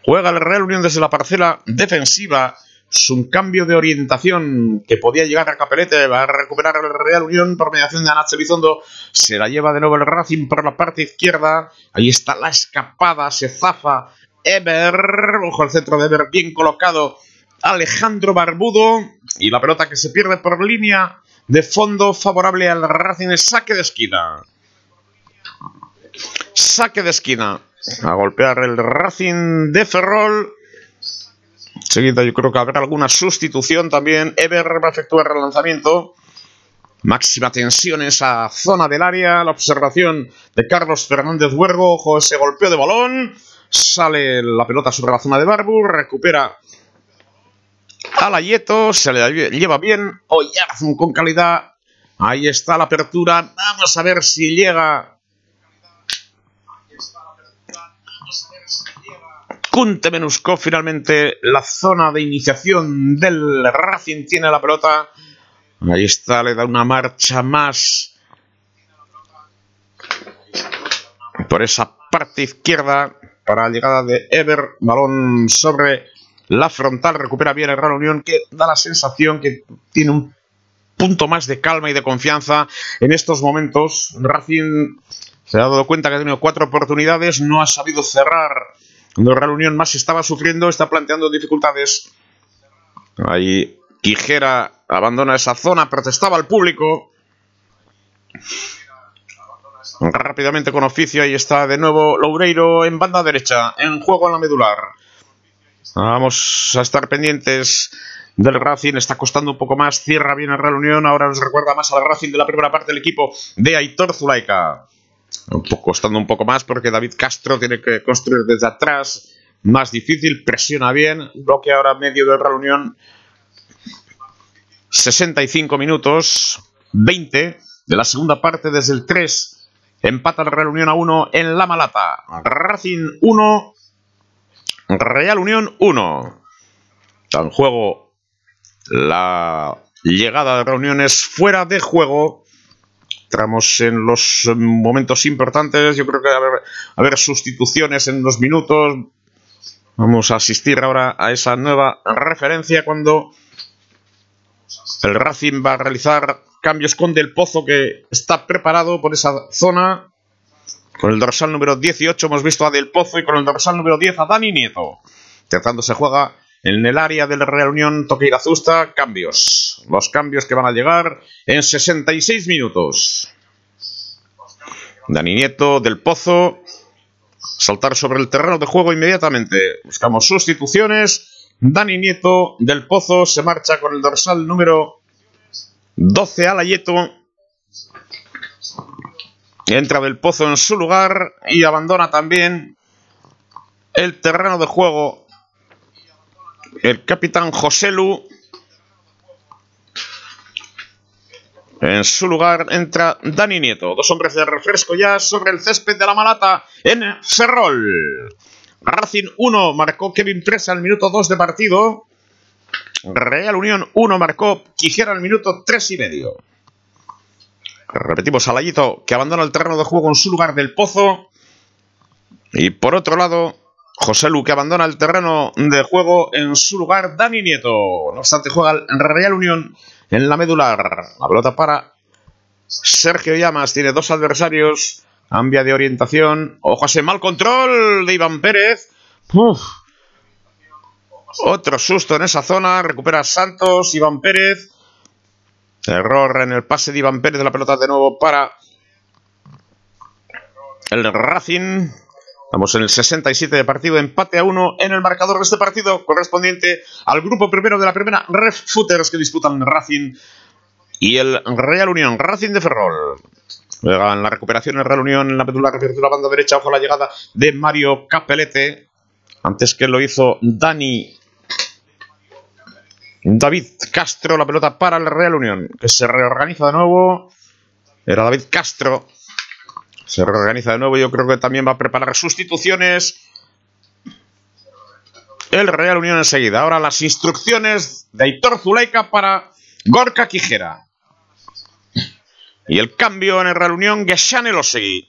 Juega el Real Unión desde la parcela defensiva un cambio de orientación que podía llegar a Capelete, va a recuperar el Real Unión por mediación de Anache Elizondo, se la lleva de nuevo el Racing por la parte izquierda, ahí está la escapada, se zafa Ever, ojo al centro de Ever, bien colocado Alejandro Barbudo, y la pelota que se pierde por línea de fondo favorable al Racing, saque de esquina. Saque de esquina. A golpear el Racing de Ferrol Seguida yo creo que habrá alguna sustitución también. Ever va a efectuar el relanzamiento. Máxima tensión en esa zona del área. La observación de Carlos Fernández Huergo. Ojo ese golpeo de balón. Sale la pelota sobre la zona de Barbu. Recupera a la Yeto. Se le lleva bien. Oyarzun con calidad. Ahí está la apertura. Vamos a ver si llega Kunte Menuskov finalmente la zona de iniciación del Racing tiene la pelota. Ahí está, le da una marcha más por esa parte izquierda para la llegada de Ever. Balón sobre la frontal, recupera bien el Real Unión que da la sensación que tiene un punto más de calma y de confianza en estos momentos. Racing se ha dado cuenta que ha tenido cuatro oportunidades, no ha sabido cerrar. Cuando Real Unión más estaba sufriendo, está planteando dificultades. Ahí Quijera abandona esa zona, protestaba al público. Rápidamente con oficio, ahí está de nuevo Loureiro en banda derecha, en juego en la medular. Vamos a estar pendientes del Racing, está costando un poco más, cierra bien el Real Unión, ahora nos recuerda más al Racing de la primera parte del equipo de Aitor Zulaika. Costando un poco más porque David Castro tiene que construir desde atrás, más difícil, presiona bien, bloque ahora medio del Real Unión. 65 minutos, 20 de la segunda parte desde el 3 Empata el Real a 1 en La Malata. Racing 1, Real Unión 1. Está en juego la llegada de reuniones fuera de juego. Entramos en los momentos importantes. Yo creo que va a haber, sustituciones en unos minutos. Vamos a asistir ahora a esa nueva referencia cuando el Racing va a realizar cambios con Del Pozo que está preparado por esa zona. Con el dorsal número 18 hemos visto a Del Pozo y con el dorsal número 10 a Dani Nieto. Tratando se juega en el área de la reunión Toque Azusta. Cambios. Los cambios que van a llegar en 66 minutos. Dani Nieto, Del Pozo. Saltar sobre el terreno de juego inmediatamente. Buscamos sustituciones. Dani Nieto del Pozo se marcha con el dorsal número 12 Alayeto. Entra del pozo en su lugar y abandona también el terreno de juego el capitán Joselu. En su lugar entra Dani Nieto. Dos hombres de refresco ya sobre el césped de la Malata en Ferrol. Racing 1 marcó Kevin Presa al minuto 2 de partido. Real Unión 1 marcó Quijera al minuto 3 y medio. Repetimos, Alayito que abandona el terreno de juego en su lugar del pozo. Y por otro lado, José Lu que abandona el terreno de juego en su lugar Dani Nieto. No obstante, juega el Real Unión en la medular. La pelota para Sergio Llamas. Tiene dos adversarios. Cambia de orientación. Ojo a ese mal control de Iván Pérez. Uf. Otro susto en esa zona. Recupera Santos, Iván Pérez. Error en el pase de Iván Pérez la pelota de nuevo para el Racing. Estamos en el 67 de partido, empate a uno en el marcador de este partido, correspondiente al grupo primero de la primera Ref Footers que disputan Racing y el Real Unión. Racing de Ferrol. En la recuperación el Real Unión en la de la banda derecha, ojo la llegada de Mario Capelete. Antes que lo hizo Dani David Castro, la pelota para el Real Unión, que se reorganiza de nuevo. Era David Castro. Se reorganiza de nuevo. Yo creo que también va a preparar sustituciones. El Real Unión enseguida. Ahora las instrucciones de Aitor Zuleika para Gorka Quijera. Y el cambio en el Real Unión, Geshan Elosegui.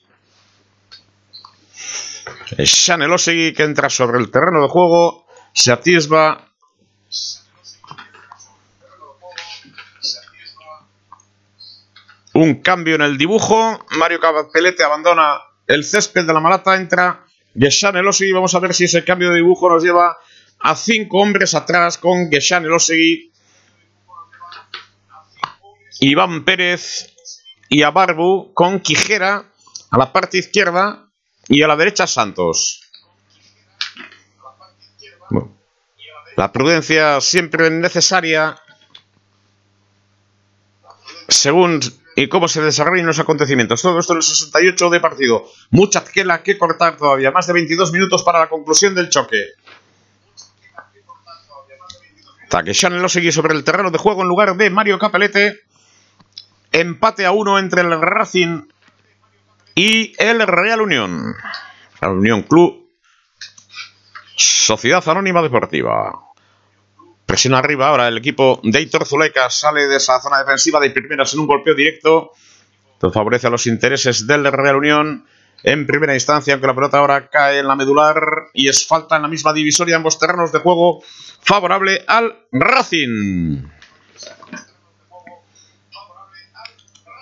Geshan Elosegui que entra sobre el terreno de juego. Se atisba Un cambio en el dibujo. Mario Capelete abandona el césped de la Malata. Entra Geshan Elosegui. Vamos a ver si ese cambio de dibujo nos lleva a cinco hombres atrás con Geshan Elosegui. Iván Pérez y a Barbu con Quijera a la parte izquierda y a la derecha Santos. La prudencia siempre necesaria según y cómo se desarrollan los acontecimientos. Todo esto en el 68 de partido. Mucha tela que cortar todavía. Más de 22 minutos para la conclusión del choque. Takeshan lo sigue sobre el terreno de juego en lugar de Mario Capelete. Empate a uno entre el Racing y el Real Unión. Real Unión Club. Sociedad Anónima Deportiva. Presiona arriba ahora el equipo de Hitor Zuleika. Sale de esa zona defensiva de primeras en un golpeo directo. Esto favorece a los intereses del Real Unión. En primera instancia, aunque la pelota ahora cae en la medular y es falta en la misma divisoria, ambos terrenos de juego favorable al Racing.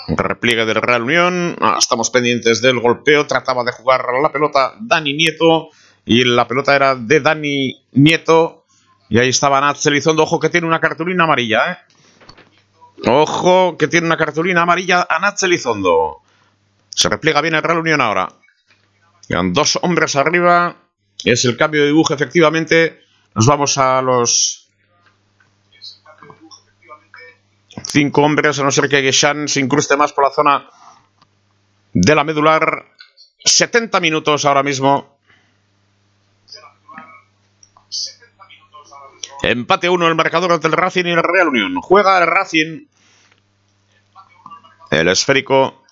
Repliegue del Real Unión. Ah, estamos pendientes del golpeo. Trataba de jugar la pelota Dani Nieto. Y la pelota era de Dani Nieto. Y ahí estaba Nat Elizondo. Ojo que tiene una cartulina amarilla, ¿eh? Ojo que tiene una cartulina amarilla a Nat Elizondo. Se repliega bien el Real Unión ahora. Quedan dos hombres arriba. Es el cambio de dibujo, efectivamente. Nos vamos a los cinco hombres, a no ser que Geshan se incruste más por la zona de la medular. 70 minutos ahora mismo. Empate 1 el marcador del Racing y el Real Unión. Juega el Racing. El esférico.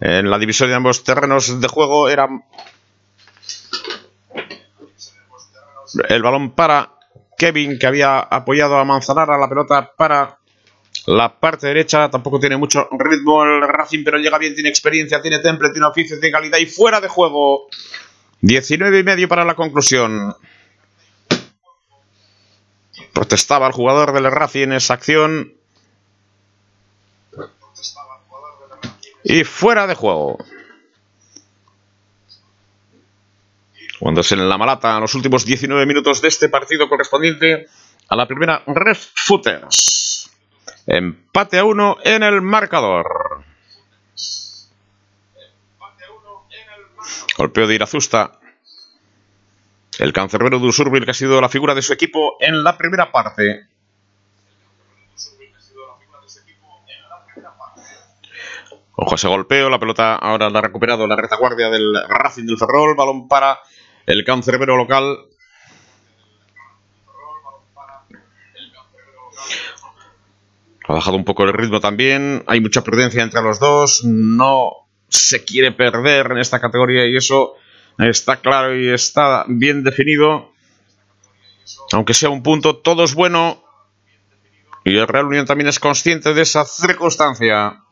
En la división de ambos terrenos de juego era el balón para Kevin, que había apoyado a Manzanara, la pelota para la parte derecha. Tampoco tiene mucho ritmo el Racing, pero llega bien, tiene experiencia, tiene temple, tiene oficio, tiene calidad y fuera de juego. 19 y medio para la conclusión. Protestaba el jugador del Racing en esa acción. Y fuera de juego. Cuando es en la malata, los últimos 19 minutos de este partido correspondiente a la primera Ref Footers. Empate a uno en el marcador. Golpeo de Irazusta. El cancerbero de Usurbil que ha sido la figura de su equipo en la primera parte. Ojo ese golpeo, la pelota ahora la ha recuperado la retaguardia del Racing del Ferrol, balón para el cancerbero local. Ha bajado un poco el ritmo también. Hay mucha prudencia entre los dos. No se quiere perder en esta categoría y eso está claro y está bien definido. Aunque sea un punto, todo es bueno. Y el Real Unión también es consciente de esa circunstancia.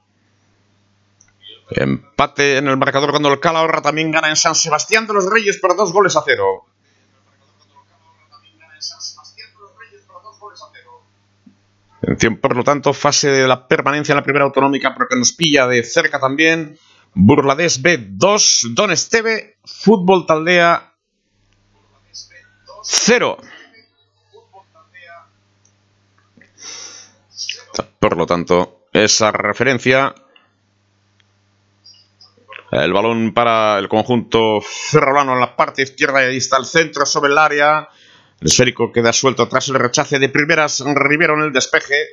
Empate en el marcador cuando el Calahorra también gana en San Sebastián de los Reyes por dos goles a cero. Atención, por lo tanto, fase de la permanencia en la primera autonómica, porque nos pilla de cerca también. Burladés B2, Don Esteve, Fútbol Taldea 0. Por lo tanto, esa referencia el balón para el conjunto ferrolano en la parte izquierda y está el centro sobre el área. El esférico queda suelto tras el rechace de primeras Rivero en el despeje.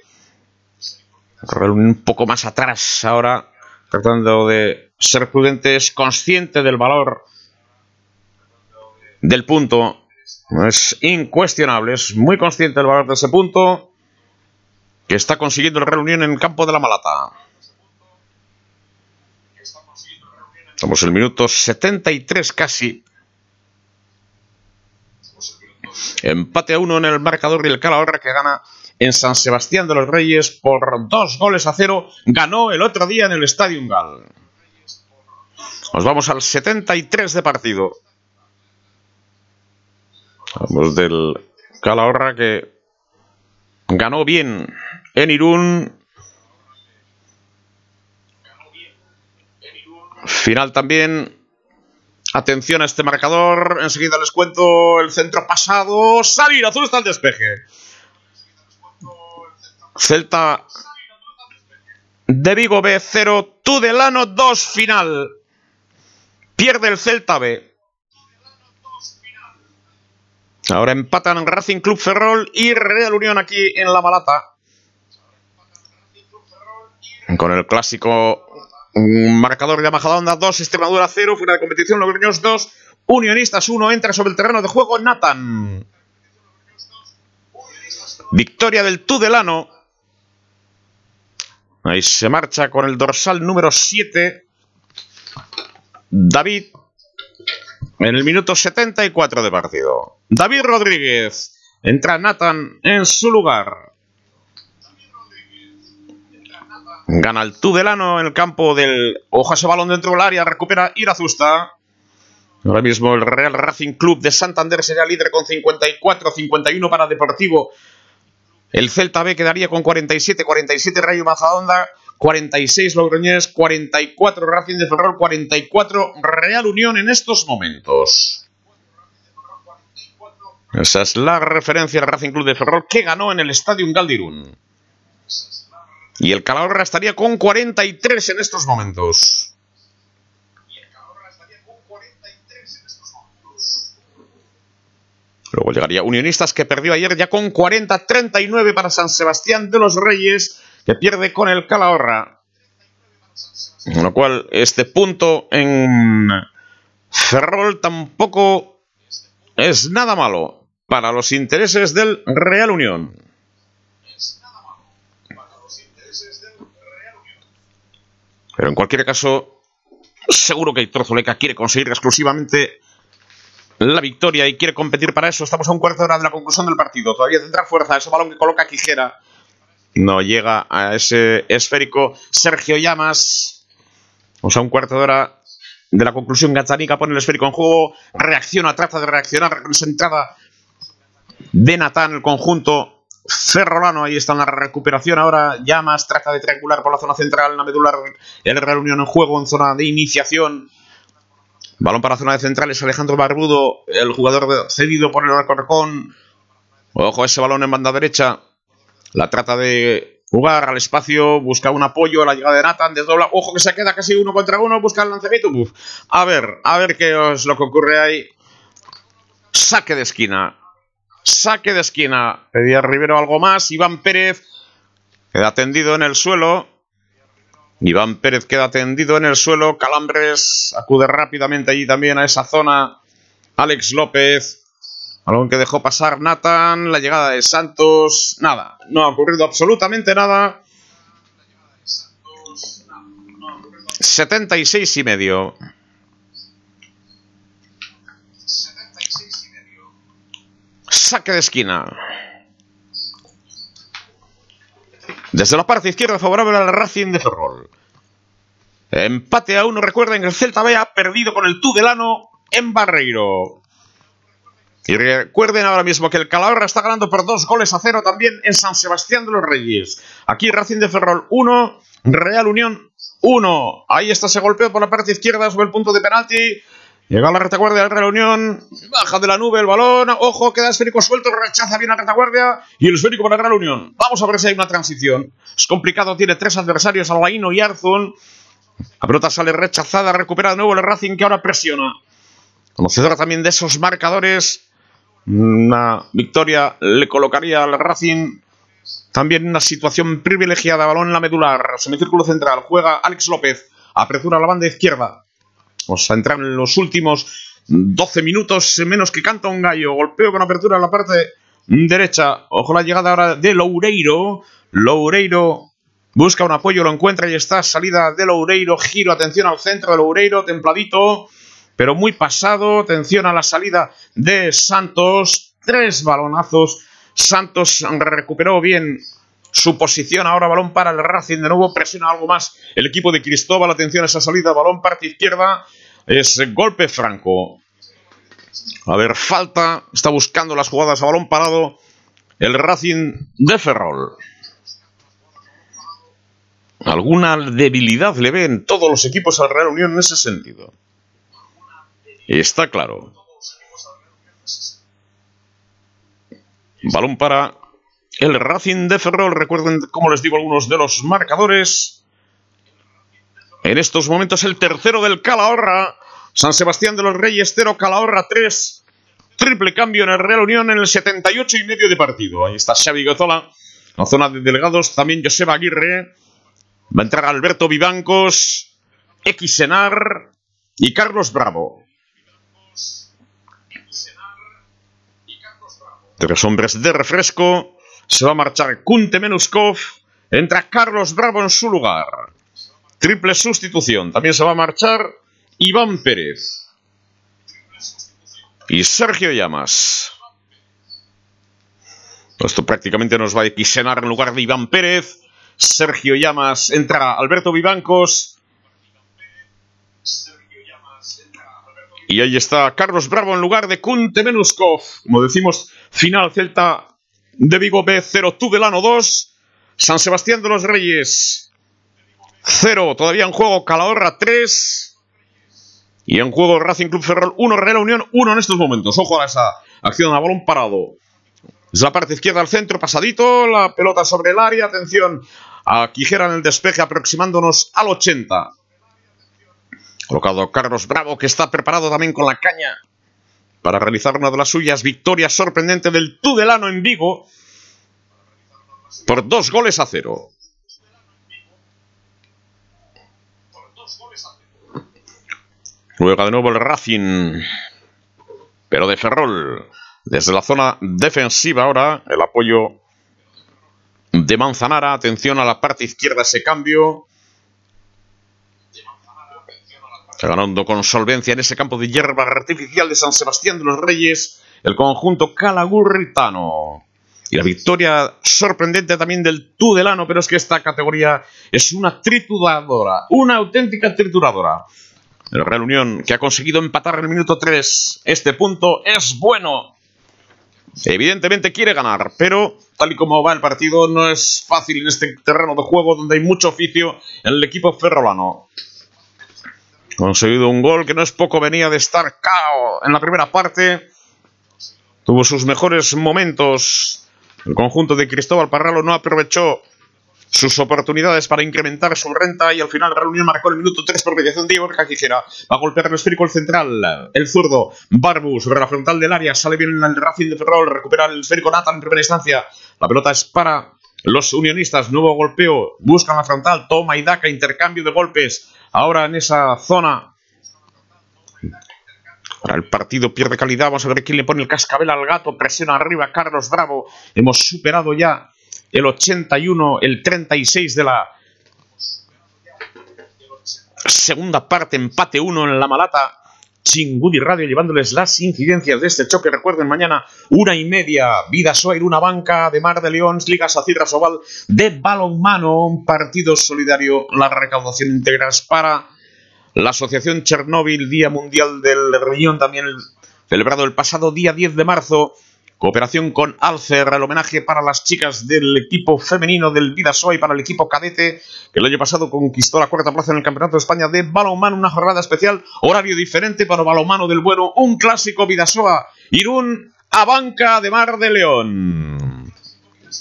Un poco más atrás ahora, tratando de ser prudentes, consciente del valor del punto. Es incuestionable, es muy consciente del valor de ese punto que está consiguiendo el Real Unión en el campo de la Malata. Estamos en el minuto 73 casi. Empate a uno en el marcador y el Calahorra que gana en San Sebastián de los Reyes por dos goles a cero. Ganó el otro día en el Estadio Gal. Nos vamos al 73 de partido. Vamos del Calahorra que ganó bien en Irún Final también. Atención a este marcador. Enseguida les cuento el centro pasado. Salir azul está el despeje. Celta de Vigo B 0. Tudelano 2 final. Pierde el Celta B. Ahora empatan Racing Club Ferrol y Real Unión aquí en La Malata. Con el clásico marcador de Majadahonda 2, Extremadura 0, fuera de competición, Logroños 2, Unionistas 1, entra sobre el terreno de juego Nathan. Victoria del Tudelano. Ahí se marcha con el dorsal número 7. David. En el minuto 74 de partido. David Rodríguez. Entra Nathan en su lugar. Gana el Tudelano en el campo del. Ojo ese balón dentro del área. Recupera Irazusta. Ahora mismo el Real Racing Club de Santander sería líder con 54-51 para Deportivo. El Celta B quedaría con 47, 47 Rayo Mazadonda, 46 Logroñés, 44 Racing de Ferrol, 44 Real Unión en estos momentos. Esa es la referencia al Racing Club de Ferrol que ganó en el Estadio Galdirún. Y el Calahorra estaría con 43 en estos momentos. Luego llegaría Unionistas que perdió ayer ya con 40-39 para San Sebastián de los Reyes que pierde con el Calahorra. Con lo cual este punto en Ferrol tampoco es nada malo para los intereses del Real Unión. Pero en cualquier caso, seguro que Trozoleca quiere conseguir exclusivamente la victoria y quiere competir para eso. Estamos a un cuarto de hora de la conclusión del partido. Todavía tendrá fuerza ese balón que coloca Quijera. No llega a ese esférico Sergio Llamas. Vamos a un cuarto de hora de la conclusión. Gazzaniga pone el esférico en juego. Reacciona, trata de reaccionar con esa entrada de Natán, el conjunto Ferrolano. Ahí está en la recuperación ahora. Llamas trata de triangular por la zona central. La medular. El Real Unión en juego en zona de iniciación. Balón para zona de centrales, Alejandro Barbudo, el jugador cedido por el Alcorcón. Ojo, ese balón en banda derecha. La trata de jugar al espacio, busca un apoyo a la llegada de Nathan, desdobla. Ojo que se queda casi uno contra uno, busca el lanzamiento. A ver, a ver qué es lo que ocurre ahí. Saque de esquina. Saque de esquina. Pedía Rivero algo más. Iván Pérez queda tendido en el suelo. Iván Pérez queda tendido en el suelo. Calambres acude rápidamente allí también a esa zona. Alex López. Algo que dejó pasar Nathan. La llegada de Santos. Nada. No ha ocurrido absolutamente nada. 76 y medio. Saque de esquina. Desde la parte izquierda favorable al Racing de Ferrol. Empate a uno, recuerden, el Celta B ha perdido con el Tudelano en Barreiro. Y recuerden ahora mismo que el Calahorra está ganando por dos goles a cero también en San Sebastián de los Reyes. Aquí Racing de Ferrol 1, Real Unión 1. Ahí está ese golpeo por la parte izquierda sobre el punto de penalti. Llega la retaguardia del Real Unión, baja de la nube el balón, ojo, queda esférico suelto, rechaza bien la retaguardia y el esférico para el Real Unión. Vamos a ver si hay una transición. Es complicado, tiene tres adversarios, Albaino y Arzun. La pelota sale rechazada, recupera de nuevo el Racing que ahora presiona. Conocedora también de esos marcadores. Una victoria le colocaría al Racing también una situación privilegiada. Balón en la medular, semicírculo central. Juega Alex López, apresura la banda izquierda. Vamos a entrar en los últimos 12 minutos, menos que canta un gallo. Golpeo con apertura en la parte derecha. Ojo la llegada ahora de Loureiro. Loureiro busca un apoyo, lo encuentra y está. Salida de Loureiro. Giro, atención al centro de Loureiro, templadito, pero muy pasado. Atención a la salida de Santos. Tres balonazos. Santos recuperó bien su posición. Ahora balón para el Racing. De nuevo presiona algo más el equipo de Cristóbal. Atención a esa salida. Balón parte izquierda. Es golpe franco. A ver, falta. Está buscando las jugadas a balón parado. El Racing de Ferrol. Alguna debilidad le ven todos los equipos al Real Unión en ese sentido. Está claro. Balón para el Racing de Ferrol. Recuerden, como les digo, algunos de los marcadores. En estos momentos el tercero del Calahorra. San Sebastián de los Reyes 0, Calahorra 3. Triple cambio en el Real Unión en el 78 y medio de partido. Ahí está Xavi Gozola. La zona de delegados también Joseba Aguirre. Va a entrar Alberto Vivancos, Xenar y Carlos Bravo. Tres hombres de refresco. Se va a marchar Kunte Menuskov. Entra Carlos Bravo en su lugar. Triple sustitución. También se va a marchar Iván Pérez. Y Sergio Llamas. Esto prácticamente nos va a equisenar en lugar de Iván Pérez. Sergio Llamas entra Alberto Vivancos. Y ahí está Carlos Bravo en lugar de Kunte Menuskov. Como decimos, final Celta de Vigo B 0 Tudelano 2. San Sebastián de los Reyes 0. Todavía en juego Calahorra 3. Y en juego Racing Club Ferrol 1, Real Unión 1 en estos momentos. Ojo a esa acción a balón parado. Es la parte izquierda al centro, pasadito, la pelota sobre el área. Atención a Quijera en el despeje, aproximándonos al 80. Colocado Carlos Bravo, que está preparado también con la caña para realizar una de las suyas. Victoria sorprendente del Tudelano en Vigo por dos goles a cero. Juega de nuevo el Racing, pero de Ferrol. Desde la zona defensiva ahora, el apoyo de Manzanara. Atención a la parte izquierda, ese cambio. Ganando con solvencia en ese campo de hierba artificial de San Sebastián de los Reyes, el conjunto calagurritano. Y la victoria sorprendente también del Tudelano, pero es que esta categoría es una trituradora, una auténtica trituradora. El Real Unión, que ha conseguido empatar en el minuto 3, este punto es bueno. Evidentemente quiere ganar, pero tal y como va el partido, no es fácil en este terreno de juego donde hay mucho oficio en el equipo ferrolano. Conseguido un gol que no es poco, venía de estar cao en la primera parte. Tuvo sus mejores momentos. El conjunto de Cristóbal Parralo no aprovechó sus oportunidades para incrementar su renta y al final Real Unión marcó el minuto 3 por mediación de Igor Quijera. Va a golpear el esférico el central, el zurdo, Barbu sobre la frontal del área, sale bien el Racing de Ferrol, recupera el esférico Nathan en primera instancia. La pelota es para los unionistas, nuevo golpeo, buscan la frontal, toma y daca, intercambio de golpes. Ahora en esa zona Ahora el partido pierde calidad. Vamos a ver quién le pone el cascabel al gato. Presiona arriba Carlos Bravo. Hemos superado ya el 81, el 36 de la segunda parte, empate 1 en la Malata. Chingudi Radio llevándoles las incidencias de este choque. Recuerden, mañana una y media, Vida Soair, una banca de Mar de León, Liga Sacirra Sobal de balonmano, un partido solidario, la recaudación íntegra para la Asociación Chernóbil, Día Mundial del Riñón, también celebrado el pasado día 10 de marzo. Cooperación con Alcer, el homenaje para las chicas del equipo femenino del Vidasoa y para el equipo cadete, que el año pasado conquistó la cuarta plaza en el Campeonato de España de balonmano, una jornada especial, horario diferente para balonmano del bueno, un clásico Vidasoa, Irún, a banca de Mar de León.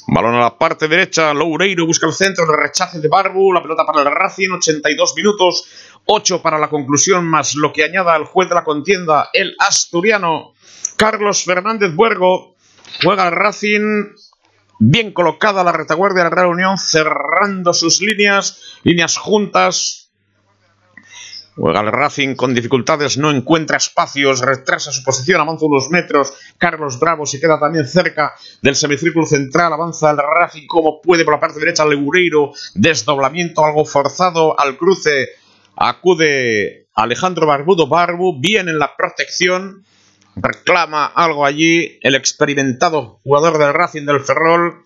Balón a la parte derecha, Loureiro busca el centro, el rechace de Barbu, la pelota para el Racing, 82 minutos, 8 para la conclusión, más lo que añada el juez de la contienda, el asturiano Carlos Fernández Buergo. Juega el Racing, bien colocada la retaguardia de la Real Unión, cerrando sus líneas, líneas juntas. Juega el Racing con dificultades, no encuentra espacios, retrasa su posición, avanza unos metros. Carlos Bravo se queda también cerca del semicírculo central, avanza el Racing como puede por la parte derecha. Legureiro, desdoblamiento algo forzado al cruce. Acude Alejandro Barbudo Barbu, bien en la protección reclama algo allí el experimentado jugador del Racing del Ferrol.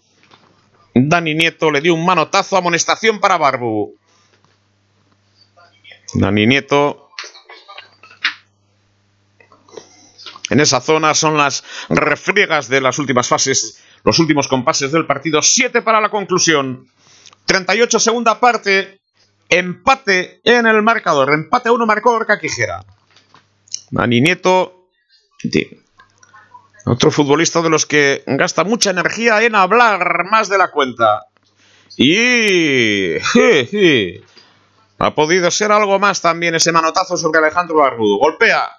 Dani Nieto le dio un manotazo, amonestación para Barbu. Dani Nieto. En esa zona son las refriegas de las últimas fases, los últimos compases del partido. Siete para la conclusión. 38 segunda parte. Empate en el marcador. Empate uno marcó Orca. Dani Nieto otro futbolista de los que gasta mucha energía en hablar más de la cuenta. Y... Ha podido ser algo más también ese manotazo sobre Alejandro Barbudo. Golpea.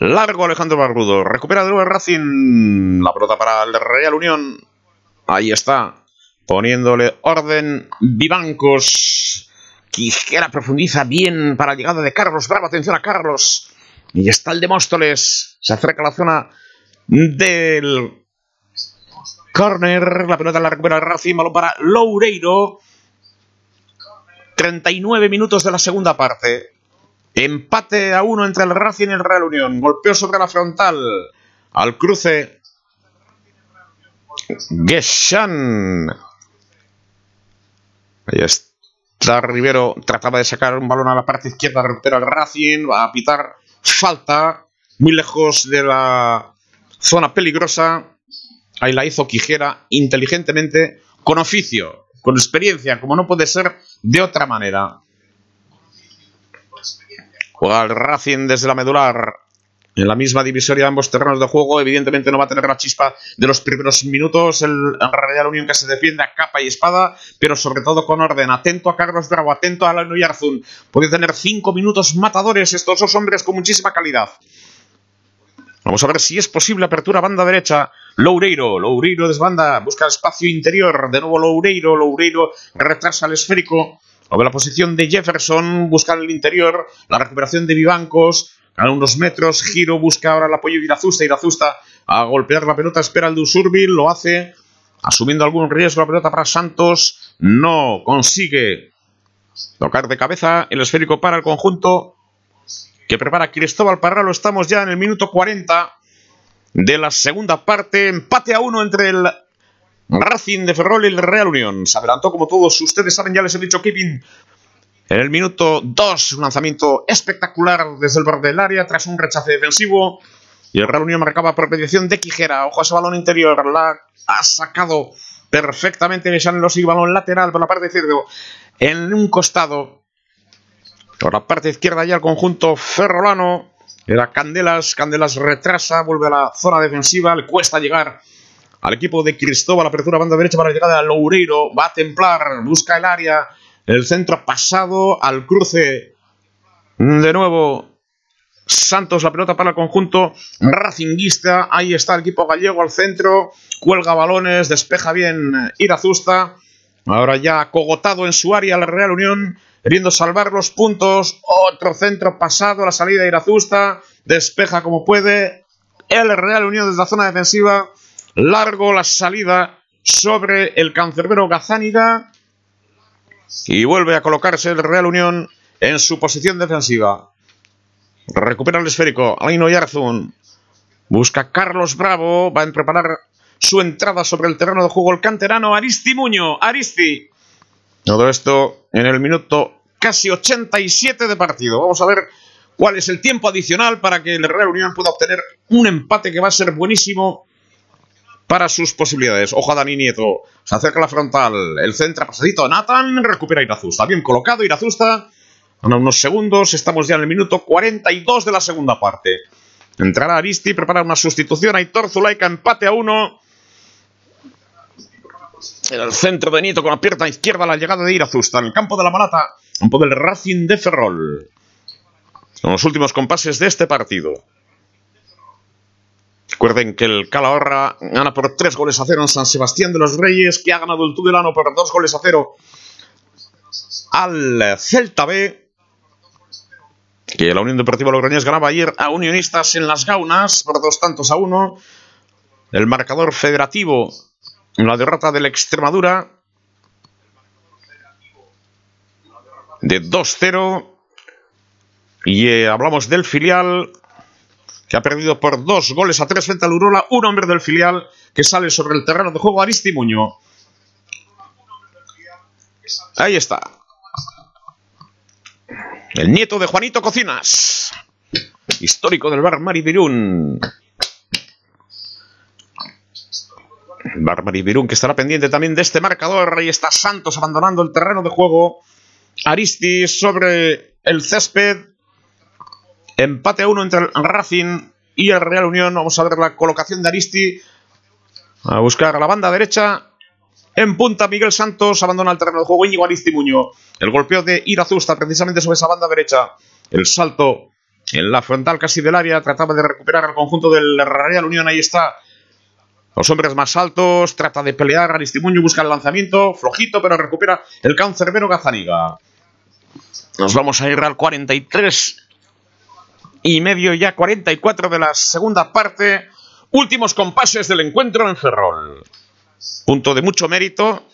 Largo Alejandro Barbudo. Recupera de nuevo el Racing. La pelota para el Real Unión. Ahí está. Poniéndole orden. Vivancos. Quijera profundiza bien para la llegada de Carlos Bravo. Atención a Carlos. Y está el de Móstoles. Se acerca a la zona del corner. La pelota la recupera el Racing. Balón para Loureiro. 39 minutos de la segunda parte. Empate a uno entre el Racing y el Real Unión. Golpeo sobre la frontal. Al cruce. Geshan. Ahí está Rivero. Trataba de sacar un balón a la parte izquierda. Recupera el Racing. Va a pitar falta, muy lejos de la zona peligrosa. Ahí la hizo Quijera inteligentemente, con oficio. con experiencia, como no puede ser de otra manera. Juega el Racing desde la medular. En la misma divisoria de ambos terrenos de juego, evidentemente no va a tener la chispa de los primeros minutos. El Real Unión que se defiende a capa y espada, pero sobre todo con orden. Atento a Carlos Bravo, atento a Alan Yarzun. Puede tener cinco minutos matadores estos dos hombres con muchísima calidad. Vamos a ver si es posible apertura banda derecha. Loureiro, Loureiro desbanda, busca espacio interior. De nuevo Loureiro, Loureiro retrasa el esférico. Sobre la posición de Jefferson, busca en el interior. La recuperación de Vivancos a unos metros, giro, busca ahora el apoyo de Irazusta, Irazusta a golpear la pelota, espera el de Usurbil, lo hace, asumiendo algún riesgo la pelota para Santos, no consigue tocar de cabeza el esférico para el conjunto que prepara Cristóbal Parralo, estamos ya en el minuto 40 de la segunda parte, empate a uno entre el Racing de Ferrol y el Real Unión. Se adelantó, como todos ustedes saben, ya les he dicho Kevin en el minuto 2, un lanzamiento espectacular desde el borde del área tras un rechace defensivo. Y el Real Unión marcaba por mediación de Quijera. Ojo a ese balón interior. La ha sacado perfectamente Los y balón lateral por la parte izquierda. En un costado. Por la parte izquierda ya el conjunto ferrolano. Era Candelas. Candelas retrasa. Vuelve a la zona defensiva. Le cuesta llegar al equipo de Cristóbal. Apertura banda derecha para la llegada de Loureiro. Va a templar. Busca el área. El centro pasado al cruce. De nuevo. Santos la pelota para el conjunto racinguista. Ahí está el equipo gallego al centro. Cuelga balones. Despeja bien Irazusta. Ahora ya cogotado en su área la Real Unión. Queriendo salvar los puntos. Otro centro pasado. La salida de Irazusta. Despeja como puede. El Real Unión desde la zona defensiva. Largo la salida sobre el cancerbero Gazániga. Y vuelve a colocarse el Real Unión en su posición defensiva. Recupera el esférico. Aino Yarzun. Busca Carlos Bravo. Va a preparar su entrada sobre el terreno de juego el canterano Aristi Muño. Aristi. Todo esto en el minuto casi 87 de partido. Vamos a ver cuál es el tiempo adicional para que el Real Unión pueda obtener un empate que va a ser buenísimo para sus posibilidades. Ojo a Dani Nieto. Se acerca la frontal. El centra pasadito. Nathan recupera Irazusta. Bien colocado Irazusta. En unos segundos. Estamos ya en el minuto 42 de la segunda parte. Entrará Aristi. Prepara una sustitución. Aitor Zulaika. Empate a uno. En el centro de Nieto con la pierna izquierda la llegada de Irazusta. En el campo de la Malata. Campo del Racing de Ferrol. Son los últimos compases de este partido. Recuerden que el Calahorra gana por tres goles a cero en San Sebastián de los Reyes, que ha ganado el Tudelano por dos goles a cero al Celta B. Que la Unión Deportiva Logroñés ganaba ayer a Unionistas en las Gaunas por dos tantos a uno. El marcador federativo la derrota de la Extremadura de 2-0. Y eh, hablamos del filial que ha perdido por dos goles a tres frente al Urola, un hombre del filial que sale sobre el terreno de juego, Aristimuño. Ahí está. El nieto de Juanito Cocinas, histórico del bar Maribirún. Bar Maribirún que estará pendiente también de este marcador. Ahí está Santos abandonando el terreno de juego. Aristi sobre el césped. Empate a uno entre el Racing y el Real Unión. Vamos a ver la colocación de Aristi. A buscar a la banda derecha. En punta Miguel Santos abandona el terreno de juego Íñigo Aristi Muño. El golpeo de Irazusta precisamente sobre esa banda derecha. El salto en la frontal casi del área. Trataba de recuperar al conjunto del Real Unión. Ahí está. Los hombres más altos. Trata de pelear. Aristimuño busca el lanzamiento. Flojito, pero recupera el cancerbero Gazaniga. Nos vamos a ir al 43 y medio ya 44 de la segunda parte. Últimos compases del encuentro en Ferrol. Punto de mucho mérito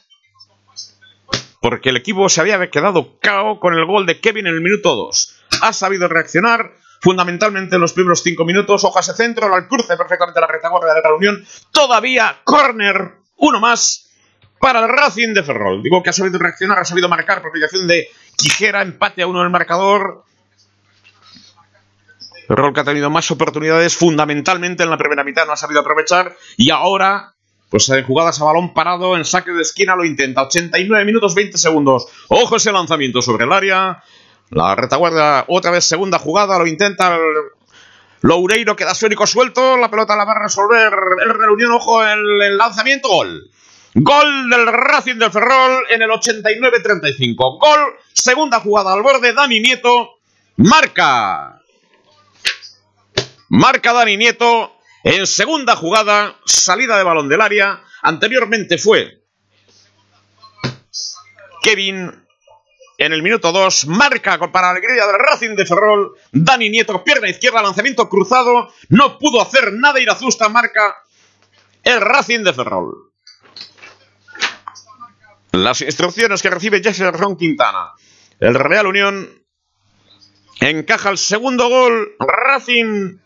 porque el equipo se había quedado cao con el gol de Kevin en el minuto 2. Ha sabido reaccionar fundamentalmente en los primeros 5 minutos. Hojas de centro, al cruce perfectamente la retaguardia de la Unión. Todavía corner, uno más para el Racing de Ferrol. Digo que ha sabido reaccionar, ha sabido marcar por de Quijera, empate a uno en el marcador. Rol que ha tenido más oportunidades fundamentalmente en la primera mitad, no ha sabido aprovechar y ahora pues en jugadas a balón parado, en saque de esquina lo intenta. 89 minutos 20 segundos. Ojo ese lanzamiento sobre el área. La retaguardia, otra vez segunda jugada, lo intenta el Loureiro, queda esférico suelto. La pelota la va a resolver el reunión. Ojo el, el lanzamiento. Gol. Gol del Racing del Ferrol en el 89-35. Gol, segunda jugada al borde, Dani Nieto. Marca. Marca Dani Nieto en segunda jugada, salida de balón del área. Anteriormente fue Kevin en el minuto 2. Marca para alegría del Racing de Ferrol. Dani Nieto, pierna izquierda, lanzamiento cruzado. No pudo hacer nada Irazusta. Marca el Racing de Ferrol. Las instrucciones que recibe Jefferson Quintana. El Real Unión encaja el segundo gol. Racing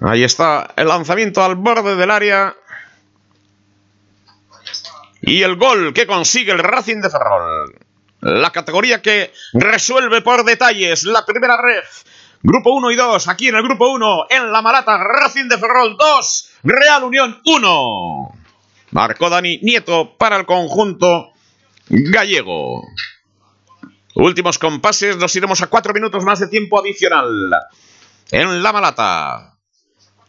Ahí está el lanzamiento al borde del área. Y el gol que consigue el Racing de Ferrol. La categoría que resuelve por detalles la primera red. Grupo 1 y 2, aquí en el grupo 1, en la Malata, Racing de Ferrol 2, Real Unión 1. Marcó Dani Nieto para el conjunto gallego. Últimos compases, nos iremos a cuatro minutos más de tiempo adicional. En la Malata.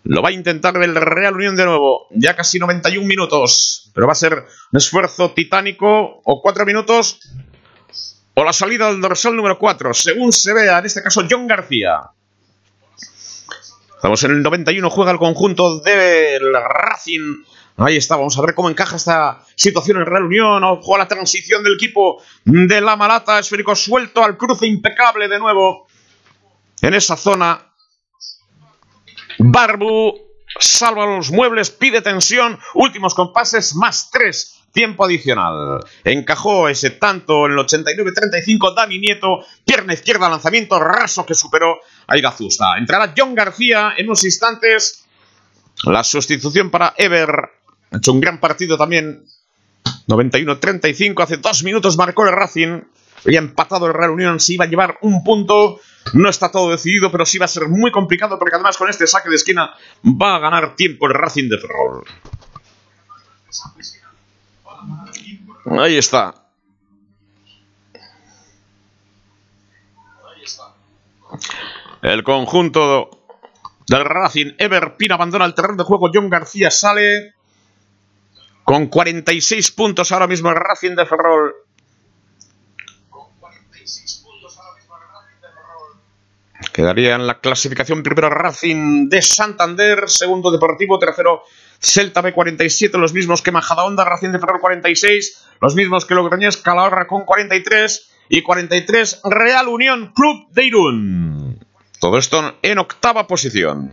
Lo va a intentar el Real Unión de nuevo. Ya casi 91 minutos. Pero va a ser un esfuerzo titánico. O 4 minutos. O la salida del dorsal número 4. Según se vea, en este caso, John García. Estamos en el 91. Juega el conjunto del Racing. Ahí está, vamos a ver cómo encaja esta situación en Real Unión. Ojo a la transición del equipo de la Malata. Esférico suelto al cruce impecable de nuevo. En esa zona Barbu salva los muebles, pide tensión, últimos compases, más tres. Tiempo adicional. Encajó ese tanto en el 89-35 Dani Nieto. Pierna izquierda, lanzamiento raso que superó a Irazusta. Entrará John García en unos instantes. La sustitución para Ever. Ha hecho un gran partido también. 91-35. Hace dos minutos marcó el Racing. Había empatado el Real Unión. Se iba a llevar un punto. No está todo decidido, pero sí va a ser muy complicado porque además con este saque de esquina va a ganar tiempo el Racing de Ferrol. Ahí está. El conjunto del Racing, Ever Pina abandona el terreno de juego, John García sale con 46 puntos ahora mismo el Racing de Ferrol. Quedaría en la clasificación primero Racing de Santander, segundo Deportivo, tercero Celta B47, los mismos que Majadahonda, Racing de Ferrol 46, los mismos que Logroñés, Calahorra con 43 y 43 Real Unión Club de Irún. Todo esto en octava posición.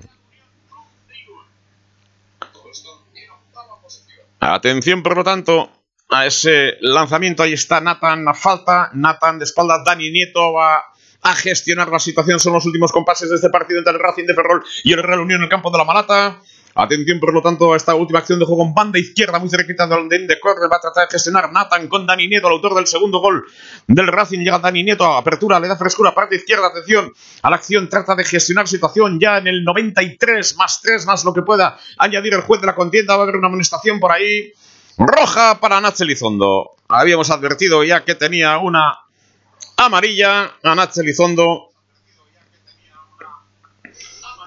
Atención, por lo tanto, a ese lanzamiento. Ahí está Nathan a falta. Nathan de espalda. Dani Nieto va a gestionar la situación. Son los últimos compases de este partido entre el Racing de Ferrol y el Real Unión en el campo de la Malata. Atención, por lo tanto, a esta última acción de juego en banda izquierda, muy cerquita de donde de corre. Va a tratar de gestionar Nathan con Dani Nieto, el autor del segundo gol del Racing. Llega Dani Nieto a apertura, le da frescura, parte izquierda. Atención a la acción, trata de gestionar situación ya en el 93, más 3, más lo que pueda añadir el juez de la contienda. Va a haber una amonestación por ahí. Roja para Nacho Elizondo. Habíamos advertido ya que tenía una amarilla a Nacho Elizondo.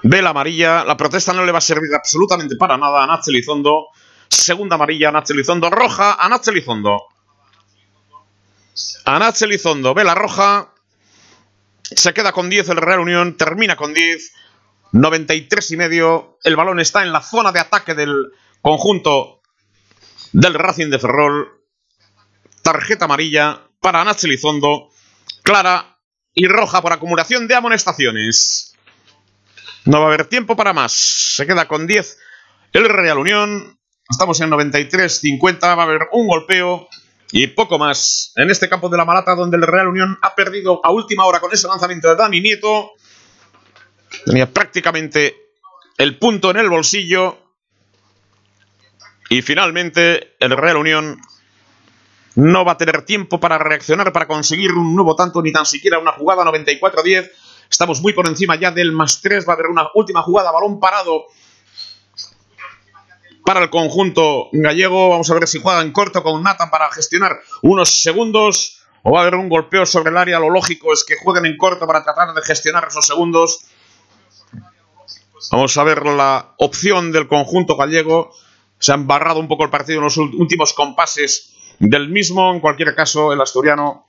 Vela amarilla. La protesta no le va a servir absolutamente para nada a Elizondo. Segunda amarilla a. Roja a Nacho Elizondo. A Nacho Elizondo. Vela roja. Se queda con 10 el Real Unión. Termina con 10. 93 y medio. El balón está en la zona de ataque del conjunto del Racing de Ferrol. Tarjeta amarilla para Nacho Elizondo. Clara y roja por acumulación de amonestaciones. No va a haber tiempo para más. Se queda con 10 el Real Unión. Estamos en 93-50. Va a haber un golpeo y poco más. En este campo de la Malata, donde el Real Unión ha perdido a última hora con ese lanzamiento de Dani Nieto. Tenía prácticamente el punto en el bolsillo. Y finalmente el Real Unión no va a tener tiempo para reaccionar, para conseguir un nuevo tanto, ni tan siquiera una jugada 94-10. Estamos muy por encima ya del más 3. Va a haber una última jugada, balón parado. para el conjunto gallego. Vamos a ver si juega en corto con Nathan para gestionar unos segundos o va a haber un golpeo sobre el área. Lo lógico es que jueguen en corto para tratar de gestionar esos segundos. Vamos a ver la opción del conjunto gallego. Se ha embarrado un poco el partido en los últimos compases del mismo. En cualquier caso, el asturiano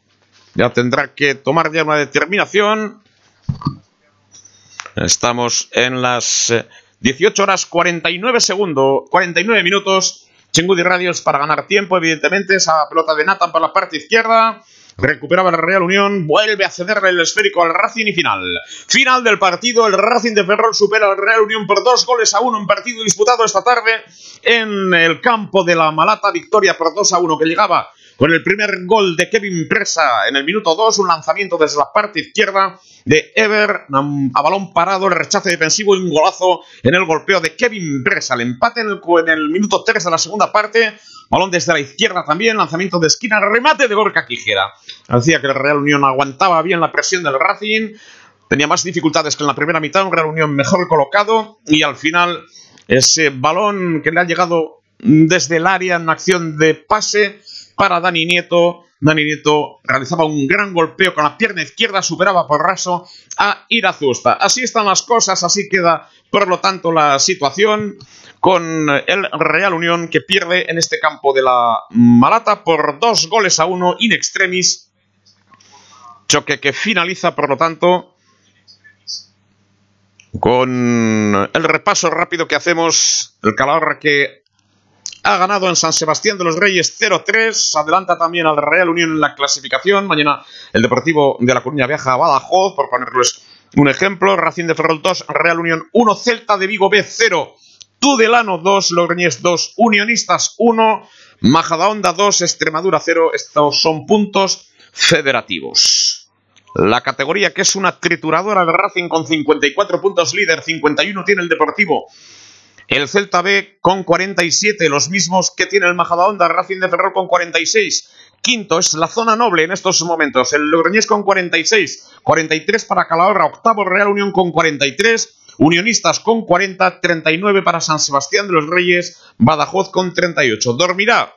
ya tendrá que tomar ya una determinación. Estamos en las 18 eh, horas 49 segundos, 49 minutos. Chingudi Radios para ganar tiempo, evidentemente. Esa pelota de Nathan para la parte izquierda. Recuperaba la Real Unión, vuelve a cederle el esférico al Racing y final. Final del partido, el Racing de Ferrol supera al Real Unión por dos goles a uno en partido disputado esta tarde en el campo de la Malata. Victoria por 2 a 1 que llegaba con el primer gol de Kevin Presa en el minuto 2, un lanzamiento desde la parte izquierda de Ever a balón parado, el rechace defensivo y un golazo en el golpeo de Kevin Presa. El empate en el, en el minuto 3 de la segunda parte, balón desde la izquierda también, lanzamiento de esquina, remate de Gorka Quijera. Hacía que el Real Unión aguantaba bien la presión del Racing, tenía más dificultades que en la primera mitad, un Real Unión mejor colocado y al final ese balón que le ha llegado desde el área en acción de pase para Dani Nieto. Dani Nieto realizaba un gran golpeo con la pierna izquierda, superaba por raso a Irazusta. Así están las cosas, así queda por lo tanto la situación con el Real Unión que pierde en este campo de la Malata por dos goles a uno in extremis. Choque que finaliza por lo tanto con el repaso rápido que hacemos, el calor que ha ganado en San Sebastián de los Reyes 0-3. Adelanta también al Real Unión en la clasificación. Mañana el Deportivo de La Coruña viaja a Badajoz, por ponerles un ejemplo. Racing de Ferrol 2, Real Unión 1, Celta de Vigo B 0. Tudelano 2, Logroñés 2, Unionistas 1, Majadahonda 2, Extremadura 0. Estos son puntos federativos. La categoría que es una trituradora de Racing con 54 puntos líder, 51 tiene el Deportivo, el Celta B con 47, los mismos que tiene el Majadahonda, Racing de Ferrol con 46. Quinto es la zona noble en estos momentos, el Logroñés con 46, 43 para Calahorra, octavo Real Unión con 43, Unionistas con 40, 39 para San Sebastián de los Reyes, Badajoz con 38. Dormirá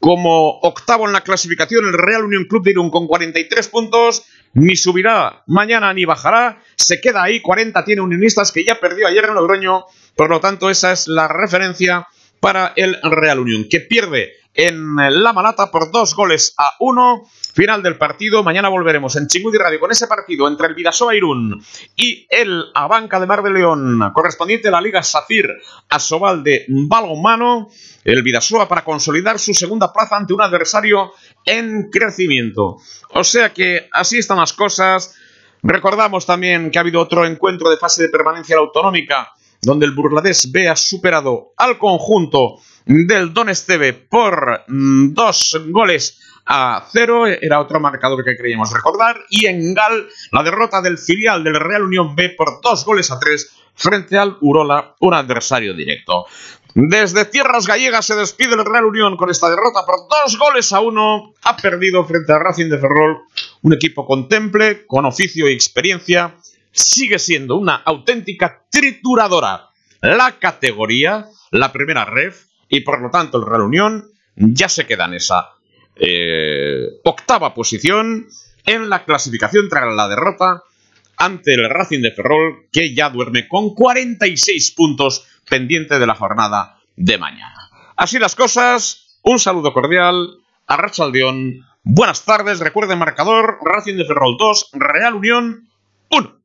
como octavo en la clasificación el Real Unión Club de Irún con 43 puntos, ni subirá mañana ni bajará, se queda ahí, 40 tiene Unionistas que ya perdió ayer en Logroño por lo tanto, esa es la referencia para el Real Unión, que pierde en La Malata por dos goles a uno. Final del partido. Mañana volveremos en Chingudi Radio con ese partido entre el Vidasoa Irún y el Abanca de Mar de León, correspondiente a la Liga Safir a Sobal de Balonmano. El Vidasoa para consolidar su segunda plaza ante un adversario en crecimiento. O sea que así están las cosas. Recordamos también que ha habido otro encuentro de fase de permanencia autonómica donde el Burladés ha superado al conjunto del Don Esteve por mm, dos goles a cero, era otro marcador que queríamos recordar, y en Gal la derrota del filial del Real Unión B por dos goles a tres frente al Urola, un adversario directo. Desde tierras gallegas se despide el Real Unión con esta derrota por dos goles a uno. Ha perdido frente a Racing de Ferrol, un equipo contemple, con oficio y experiencia, sigue siendo una auténtica trituradora. La categoría, la primera ref, y por lo tanto el Real Unión ya se queda en esa eh, octava posición en la clasificación tras la derrota ante el Racing de Ferrol, que ya duerme con 46 puntos pendiente de la jornada de mañana. Así las cosas, un saludo cordial a Rachaldeón. Buenas tardes, recuerden marcador, Racing de Ferrol 2, Real Unión 1.